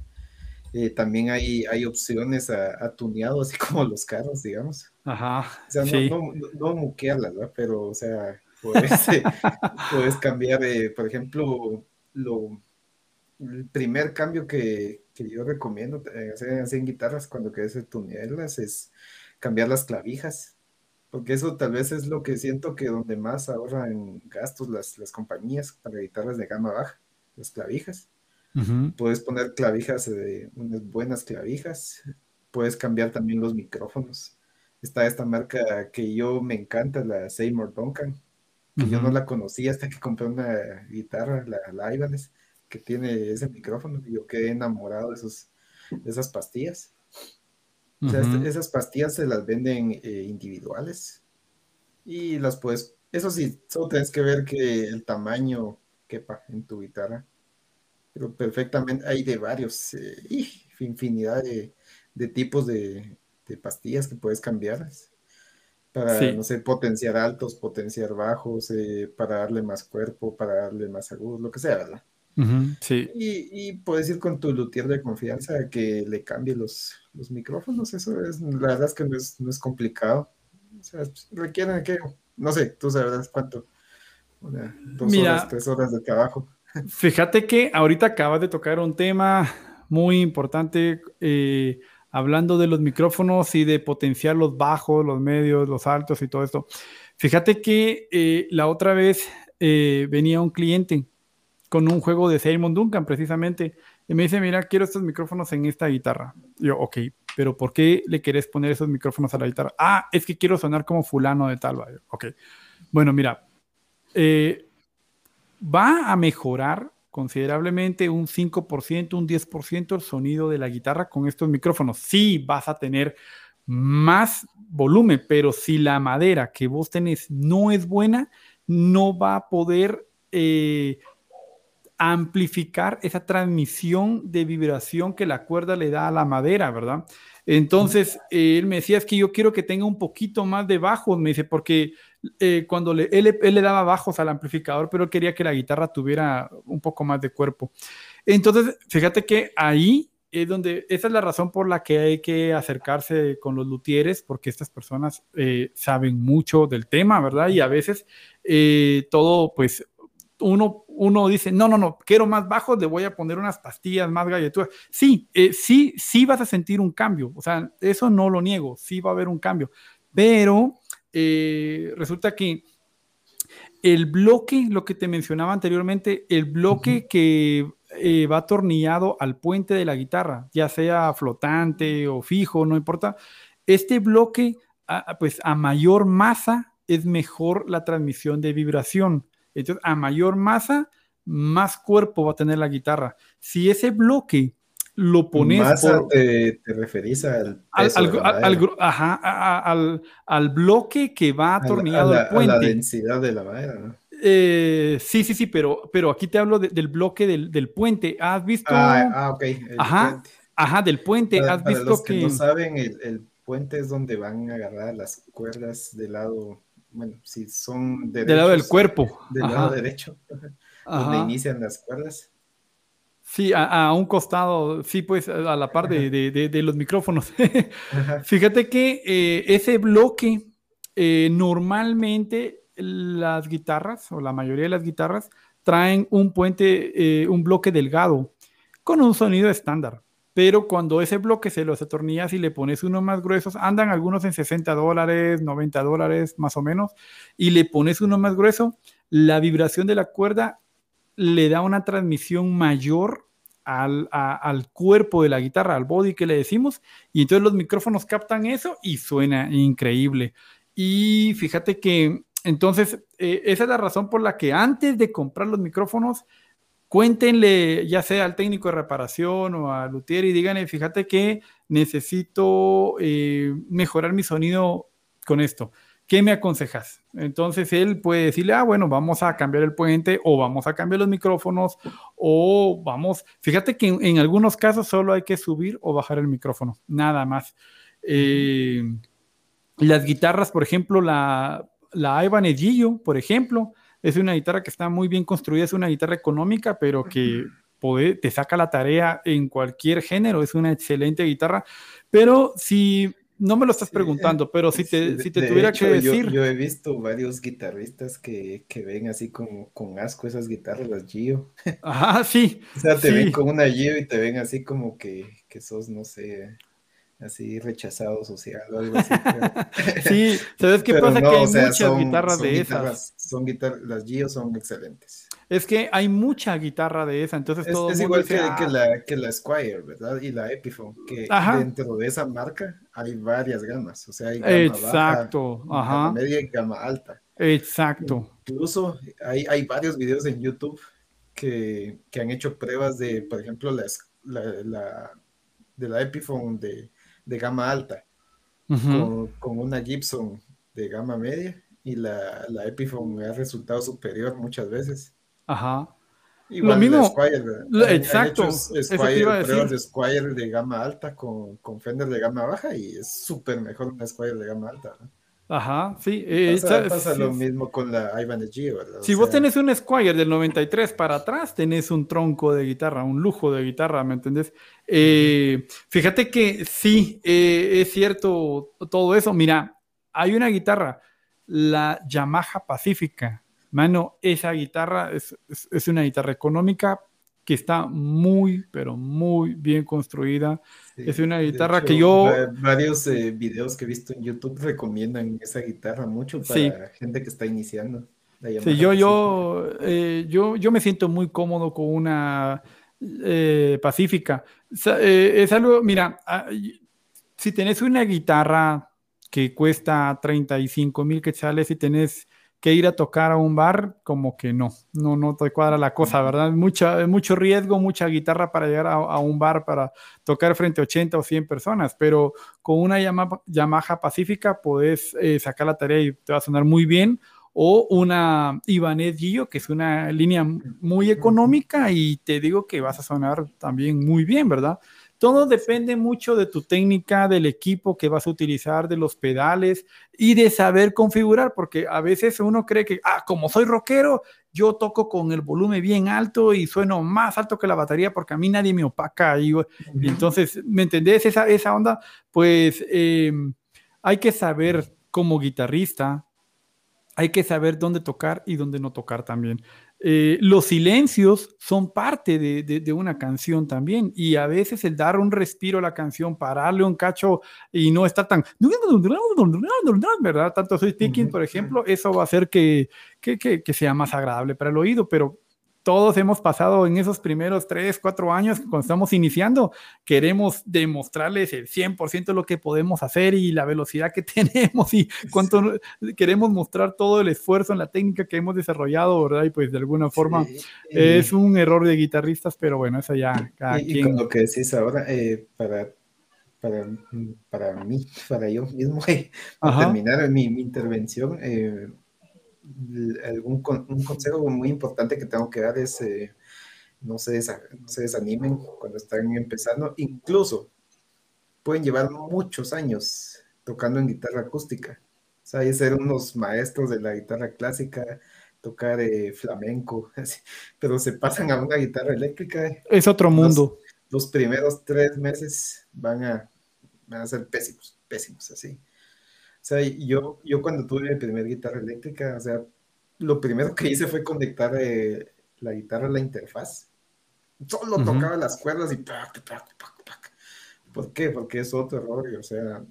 eh, también hay, hay opciones a, tuneado, así como los carros, digamos. Ajá. O sea, no, no, no, ¿verdad? Pero, o sea, puedes, eh, puedes cambiar, eh, por ejemplo, lo, el primer cambio que, que yo recomiendo hacer, en guitarras cuando quieres tunearlas es cambiar las clavijas. Porque eso tal vez es lo que siento que donde más ahorran gastos las, las compañías para guitarras de gama baja, las clavijas. Puedes poner clavijas, de unas buenas clavijas. Puedes cambiar también los micrófonos. Está esta marca que yo me encanta, la Seymour Duncan, que yo no la conocía hasta que compré una guitarra, la, la que tiene ese micrófono. Y yo quedé enamorado de, esos, esas pastillas. Este, esas pastillas se las venden eh, individuales y las puedes, eso sí, solo tienes que ver que el tamaño quepa en tu guitarra pero perfectamente hay de varios, eh, infinidad de, tipos de, pastillas que puedes cambiar para, no sé, potenciar altos, potenciar bajos, eh, para darle más cuerpo, para darle más agudo, lo que sea, ¿verdad? Sí. Y, puedes ir con tu luthier de confianza que le cambie los, los micrófonos, eso es, la verdad es que no es, no es complicado. O sea, requieren que, no sé, tú sabes cuánto, una, dos horas, tres horas de trabajo. Fíjate que ahorita acabas de tocar un tema muy importante, eh, hablando de los micrófonos y de potenciar los bajos, los medios, los altos y todo esto. Fíjate que eh, la otra vez eh, venía un cliente con un juego de Simon Duncan precisamente y me dice, mira, quiero estos micrófonos en esta guitarra. yo, ok, pero ¿por qué le querés poner esos micrófonos a la guitarra? Ah, es que quiero sonar como fulano de tal. Ok, bueno, mira, eh, va a mejorar considerablemente un 5%, un 10% el sonido de la guitarra con estos micrófonos. Sí, vas a tener más volumen, pero si la madera que vos tenés no es buena, no va a poder eh, amplificar esa transmisión de vibración que la cuerda le da a la madera, ¿verdad? Entonces, él me decía, es que yo quiero que tenga un poquito más de bajos, me dice, porque eh, cuando le, él, le daba bajos al amplificador, pero quería que la guitarra tuviera un poco más de cuerpo. Entonces, fíjate que ahí es donde, esa es la razón por la que hay que acercarse con los luthieres, porque estas personas eh, saben mucho del tema, ¿verdad? Y a veces eh, todo, pues, uno, uno dice, no, no, no, quiero más bajos, le voy a poner unas pastillas más galletudas. Sí, eh, sí, sí vas a sentir un cambio, o sea, eso no lo niego, sí va a haber un cambio, pero eh, resulta que el bloque, lo que te mencionaba anteriormente, el bloque que eh, va atornillado al puente de la guitarra, ya sea flotante o fijo, no importa, este bloque, pues a mayor masa es mejor la transmisión de vibración. Entonces, a mayor masa, más cuerpo va a tener la guitarra. Si ese bloque lo pones. Masa te, referís al, al, bloque que va atornillado al puente. A la densidad de la madera, ¿no? Eh, sí, sí, sí, pero, pero aquí te hablo del bloque del, puente. ¿Has visto? Ah, ah ok. ajá, ajá, del puente. ¿Has visto los que, no saben, el, el, puente es donde van a agarrar las cuerdas del lado bueno, si son del lado del cuerpo. Del lado derecho, donde inician las cuerdas. Sí, a, un costado, sí, pues a la par de, los micrófonos. Fíjate que eh, ese bloque, eh, normalmente las guitarras, o la mayoría de las guitarras, traen un puente, eh, un bloque delgado, con un sonido estándar pero cuando ese bloque se los atornillas y le pones unos más gruesos, andan algunos en 60 dólares, 90 dólares más o menos, y le pones uno más grueso, la vibración de la cuerda le da una transmisión mayor al, al, cuerpo de la guitarra, al body que le decimos, y entonces los micrófonos captan eso y suena increíble. Y fíjate que entonces eh, esa es la razón por la que antes de comprar los micrófonos, cuéntenle ya sea al técnico de reparación o al luthier y díganle, fíjate que necesito eh, mejorar mi sonido con esto. ¿qué me aconsejas? Entonces él puede decirle, ah, bueno, vamos a cambiar el puente o vamos a cambiar los micrófonos o vamos, fíjate que en, algunos casos solo hay que subir o bajar el micrófono, nada más. Eh, las guitarras, por ejemplo, la, la Ibanez por ejemplo, es una guitarra que está muy bien construida, es una guitarra económica, pero que te saca la tarea en cualquier género, es una excelente guitarra. Pero si no me lo estás preguntando, pero si te, si te tuviera que decir. Yo, he visto varios guitarristas que, que ven así como con asco esas guitarras, las Gio. Ajá, sí. o sea, te ven con una Gio y te ven así como que, que sos, no sé, así rechazado social o algo así. sí, ¿sabes qué pasa? que hay muchas guitarras de esas. Son guitarras, las Gio son excelentes. Es que hay mucha guitarra de esa, entonces es, todo es igual que, que, ah". la, que la Squire, ¿verdad? Y la Epiphone, que dentro de esa marca hay varias gamas, o sea, hay gama Exacto, baja, Ajá. gama media y gama alta. Exacto. Incluso hay, hay varios videos en YouTube que, que, han hecho pruebas de, por ejemplo, la, la, de la Epiphone de, de gama alta con, con, una Gibson de gama media y la, la Epiphone ha resultado superior muchas veces. Ajá. Igual lo mismo. Squire, exacto. Squire, pruebas de Squire de gama alta con, con Fender de gama baja y es súper mejor una Squire de gama alta. Ajá, sí. Eh, pasa, lo mismo con la Ivan G, ¿verdad? Si vos tenés un Squire del 93 para atrás, tenés un tronco de guitarra, un lujo de guitarra, ¿me entendés? Eh, fíjate que sí, eh, es cierto todo eso. Mira, hay una guitarra, la Yamaha Pacífica, Mano, esa guitarra es, es, una guitarra económica que está muy, pero muy bien construida. es una guitarra que yo... Varios eh, videos que he visto en YouTube recomiendan esa guitarra mucho para gente que está iniciando. Sí, yo, yo, eh, yo, yo me siento muy cómodo con una eh, Pacífica. es algo, mira, ah, si tenés una guitarra que cuesta 35 mil quetzales y tenés que ir a tocar a un bar, como que no, no, no te cuadra la cosa, ¿verdad? Mucha, mucho riesgo, mucha guitarra para llegar a, un bar para tocar frente a 80 o 100 personas, pero con una Yamaha, Pacífica puedes eh, sacar la tarea y te va a sonar muy bien, o una Ibanez Gillo, que es una línea muy económica y te digo que vas a sonar también muy bien, ¿verdad? Todo depende mucho de tu técnica, del equipo que vas a utilizar, de los pedales y de saber configurar, porque a veces uno cree que, ah, como soy rockero, yo toco con el volumen bien alto y sueno más alto que la batería porque a mí nadie me opaca. Y, entonces, ¿me entendés esa, esa onda? Pues em, hay que saber como guitarrista, hay que saber dónde tocar y dónde no tocar también. Eh, los silencios son parte de, una canción también y a veces el dar un respiro a la canción, pararle un cacho y no estar tan, ¿verdad? Tanto soy speaking, por ejemplo, eso va a hacer que, que sea más agradable para el oído, pero todos hemos pasado en esos primeros tres, cuatro años cuando estamos iniciando, queremos demostrarles el 100% de lo que podemos hacer y la velocidad que tenemos y cuánto queremos mostrar todo el esfuerzo en la técnica que hemos desarrollado, ¿verdad? Y pues de alguna forma es un error de guitarristas, pero bueno, eso ya cada y, con lo que decís ahora, eh, para, para, para mí, para yo mismo, para terminar mi, mi intervención, eh, algún un consejo muy importante que tengo que dar es eh, no, se no se desanimen cuando están empezando. Incluso pueden llevar muchos años tocando en guitarra acústica. O sea, hay ser unos maestros de la guitarra clásica, tocar eh, flamenco, pero se pasan a una guitarra eléctrica. Es otro mundo. Los, primeros tres meses van a, van a ser pésimos, pésimos, así. Sea, yo, yo cuando tuve mi primera guitarra eléctrica, o sea, lo primero que hice fue conectar eh, la guitarra a la interfaz. Solo tocaba las cuerdas y ¿Por qué? Porque es otro error. O sea,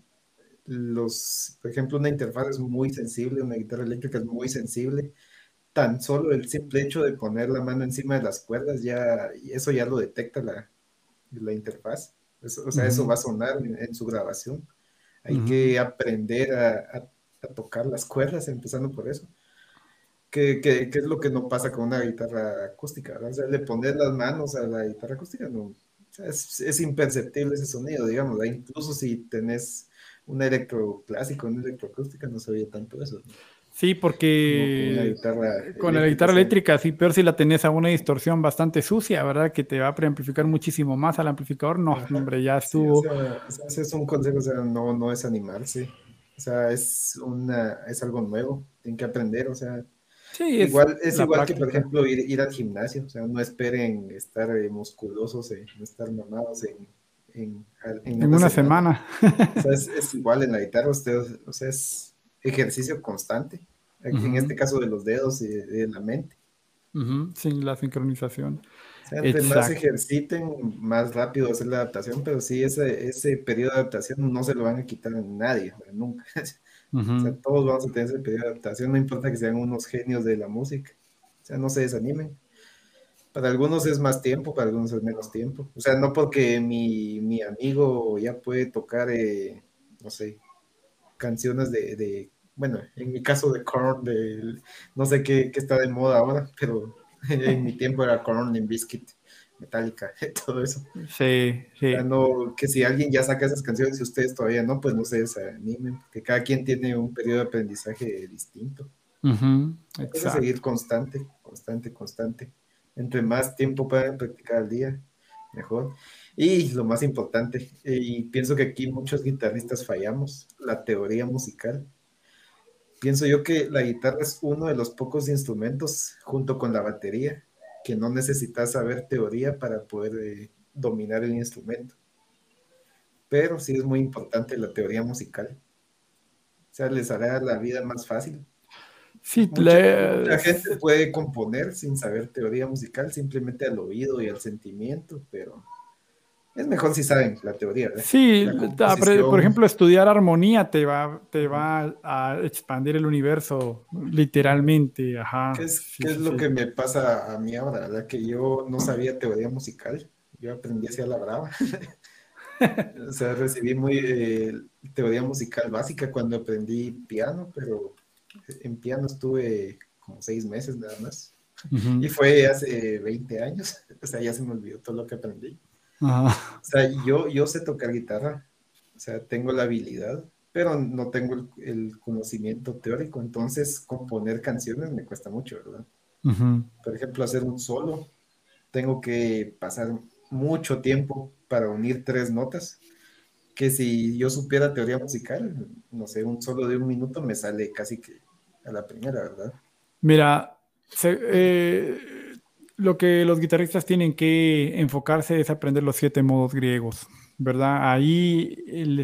los, por ejemplo, una interfaz es muy sensible, una guitarra eléctrica es muy sensible. Tan solo el simple hecho de poner la mano encima de las cuerdas, ya, eso ya lo detecta la, la interfaz. o sea, eso va a sonar en su grabación. Hay que aprender a, tocar las cuerdas, empezando por eso. ¿Qué, es lo que no pasa con una guitarra acústica? O sea, le pones las manos a la guitarra acústica, no, es, imperceptible ese sonido, digamos. Incluso si tenés un electroclásico, una electroacústica, no sabía tanto eso. Sí, porque con la guitarra, eléctrica, sí, peor si la tenés a una distorsión bastante sucia, ¿verdad? Que te va a preamplificar muchísimo más al amplificador. No, hombre, ya estuvo. ese es un consejo, o sea, no, no es animarse. O sea, es, una, es algo nuevo, tienen que aprender, o sea. Sí, es igual, es igual que, por ejemplo, ir, ir, al gimnasio, o sea, no esperen estar eh, musculosos, eh, no estar mamados en, en, en, una, semana. O sea, es, es, igual en la guitarra, usted, o sea, es ejercicio constante, en este caso de los dedos y de, la mente. Sin la sincronización. entre más ejerciten, más rápido ser la adaptación, pero sí, ese, ese periodo de adaptación no se lo van a quitar a nadie, nunca. o sea, todos vamos a tener ese periodo de adaptación, no importa que sean unos genios de la música. O sea, no se desanimen. Para algunos es más tiempo, para algunos es menos tiempo. O sea, no porque mi, mi amigo ya puede tocar, eh, no sé, canciones de bueno, en mi caso de Korn, de, no sé qué, está de moda ahora, pero en mi tiempo era Korn, Biscuit, Metallica, todo eso. Sí, sí. que si alguien ya saca esas canciones y ustedes todavía no, pues no se desanimen, porque cada quien tiene un periodo de aprendizaje distinto. Hay que seguir constante, constante, constante. Entre más tiempo puedan practicar al día, mejor. Y lo más importante, y pienso que aquí muchos guitarristas fallamos, la teoría musical pienso yo que la guitarra es uno de los pocos instrumentos, junto con la batería, que no necesitas saber teoría para poder eh, dominar el instrumento. Pero sí es muy importante la teoría musical. O sea, les hará la vida más fácil. Sí, la gente puede componer sin saber teoría musical, simplemente al oído y al sentimiento, pero es mejor si saben la teoría. Sí, por ejemplo, estudiar armonía te va, te va a expandir el universo literalmente. Ajá. ¿Qué es, lo que me pasa a mí ahora? ¿verdad? Que yo no sabía teoría musical. Yo aprendí hacia la brava. o sea, recibí muy eh, teoría musical básica cuando aprendí piano, pero en piano estuve como seis meses nada más. Y fue hace 20 años. O sea, ya se me olvidó todo lo que aprendí. O sea, yo, yo sé tocar guitarra, o sea, tengo la habilidad, pero no tengo el, conocimiento teórico, entonces componer canciones me cuesta mucho, ¿verdad? Por ejemplo, hacer un solo, tengo que pasar mucho tiempo para unir tres notas, que si yo supiera teoría musical, no sé, un solo de un minuto me sale casi que a la primera, ¿verdad? Mira, eh, lo que los guitarristas tienen que enfocarse es aprender los siete modos griegos, ¿verdad? Ahí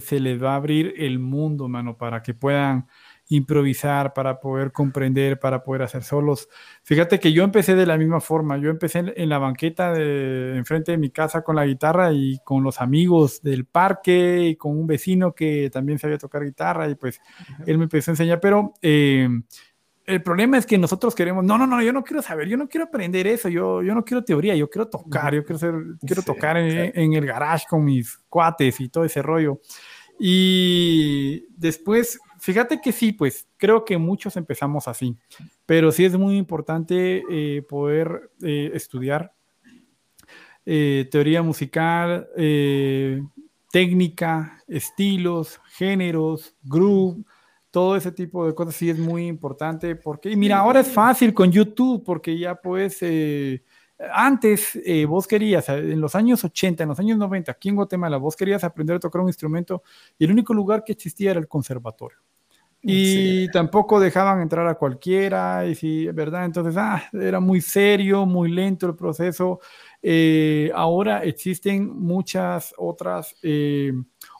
se les va a abrir el mundo, mano, para que puedan improvisar, para poder comprender, para poder hacer solos. Fíjate que yo empecé de la misma forma, yo empecé en, la banqueta de enfrente de mi casa con la guitarra y con los amigos del parque y con un vecino que también sabía tocar guitarra y pues él me empezó a enseñar, pero... Eh, el problema es que nosotros queremos, no, no, no, yo no quiero saber, yo no quiero aprender eso, yo, yo no quiero teoría, yo quiero tocar, yo quiero, ser, quiero tocar en, el garage con mis cuates y todo ese rollo. Y después, fíjate que sí, pues creo que muchos empezamos así, pero sí es muy importante eh, poder eh, estudiar eh, teoría musical, técnica, estilos, géneros, groove todo ese tipo de cosas sí es muy importante porque, y mira, ahora es fácil con YouTube porque ya pues, eh, antes eh, vos querías, en los años 80, en los años 90, aquí en Guatemala, vos querías aprender a tocar un instrumento y el único lugar que existía era el conservatorio. Y tampoco dejaban entrar a cualquiera, y sí, ¿verdad? Entonces, ah, era muy serio, muy lento el proceso. Eh, ahora existen muchas otras eh,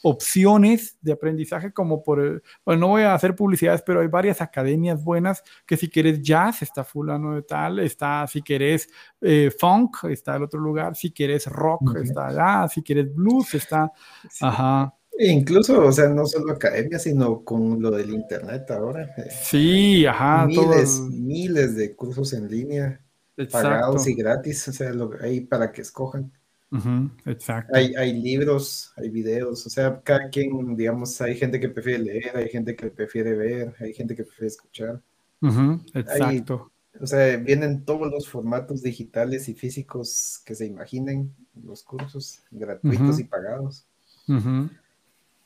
opciones de aprendizaje, como por, bueno, no voy a hacer publicidades, pero hay varias academias buenas que si quieres jazz, está fulano de tal, está si quieres eh, funk, está el otro lugar, si quieres rock, está allá, si quieres blues, está, ajá. E incluso, o sea, no solo academia, sino con lo del internet ahora. Sí, ajá. Miles, miles de cursos en línea pagados y gratis, o sea, ahí para que escojan. Exacto. Hay, hay, libros, hay videos, o sea, cada quien, digamos, hay gente que prefiere leer, hay gente que prefiere ver, hay gente que prefiere escuchar. exacto. o sea, vienen todos los formatos digitales y físicos que se imaginen, los cursos gratuitos y pagados.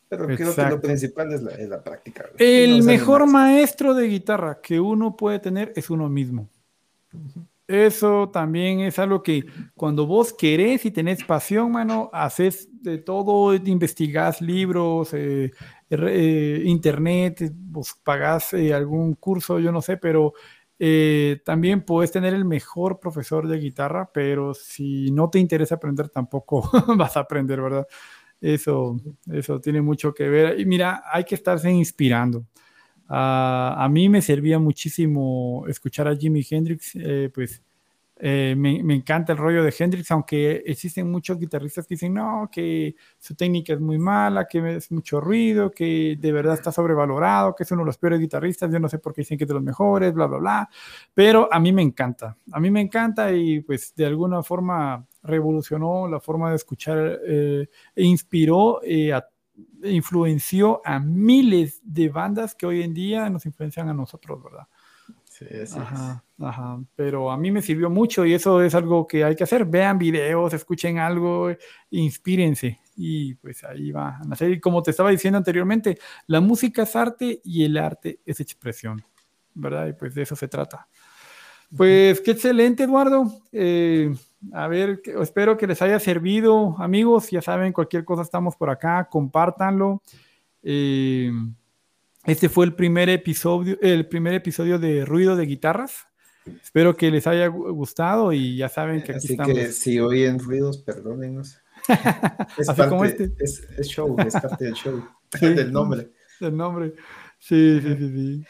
Pero creo que lo principal es la, práctica. El mejor maestro de guitarra que uno puede tener es uno mismo. Eso también es algo que cuando vos querés y tenés pasión, mano, haces de todo, investigás libros, eh, eh, internet, vos pagás eh, algún curso, yo no sé, pero también puedes tener el mejor profesor de guitarra, pero si no te interesa aprender, tampoco vas a aprender, ¿verdad? Eso, eso tiene mucho que ver. Y mira, hay que estarse inspirando. A mí me servía muchísimo escuchar a Jimi Hendrix, eh, pues eh, me, encanta el rollo de Hendrix, aunque existen muchos guitarristas que dicen, no, que su técnica es muy mala, que es mucho ruido, que de verdad está sobrevalorado, que es uno de los peores guitarristas, yo no sé por qué dicen que es de los mejores, bla, bla, bla, pero a mí me encanta, a mí me encanta y pues de alguna forma revolucionó la forma de escuchar eh, e inspiró a influenció a miles de bandas que hoy en día nos influencian a nosotros, ¿verdad? Sí, sí. Ajá, ajá. Pero a mí me sirvió mucho y eso es algo que hay que hacer. Vean videos, escuchen algo, inspírense. Y pues ahí va a nacer. Y como te estaba diciendo anteriormente, la música es arte y el arte es expresión, ¿verdad? Y pues de eso se trata. Pues qué excelente, Eduardo. Eh, a ver, espero que les haya servido, amigos. Ya saben, cualquier cosa estamos por acá, compártanlo. Eh, este fue el primer episodio, el primer episodio de Ruido de Guitarras. Espero que les haya gustado y ya saben que aquí Así que si oyen ruidos, perdónenos. Es, Así como este. es, show, es parte del show, del nombre. Del nombre. Sí, sí, sí, sí.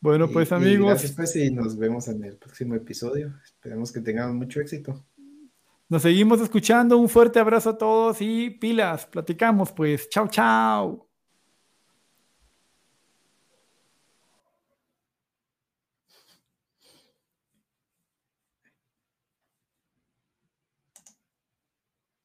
Bueno, pues amigos. gracias pues y nos vemos en el próximo episodio. Esperemos que tengamos mucho éxito. Nos seguimos escuchando. Un fuerte abrazo a todos y pilas. Platicamos pues. Chao, chao.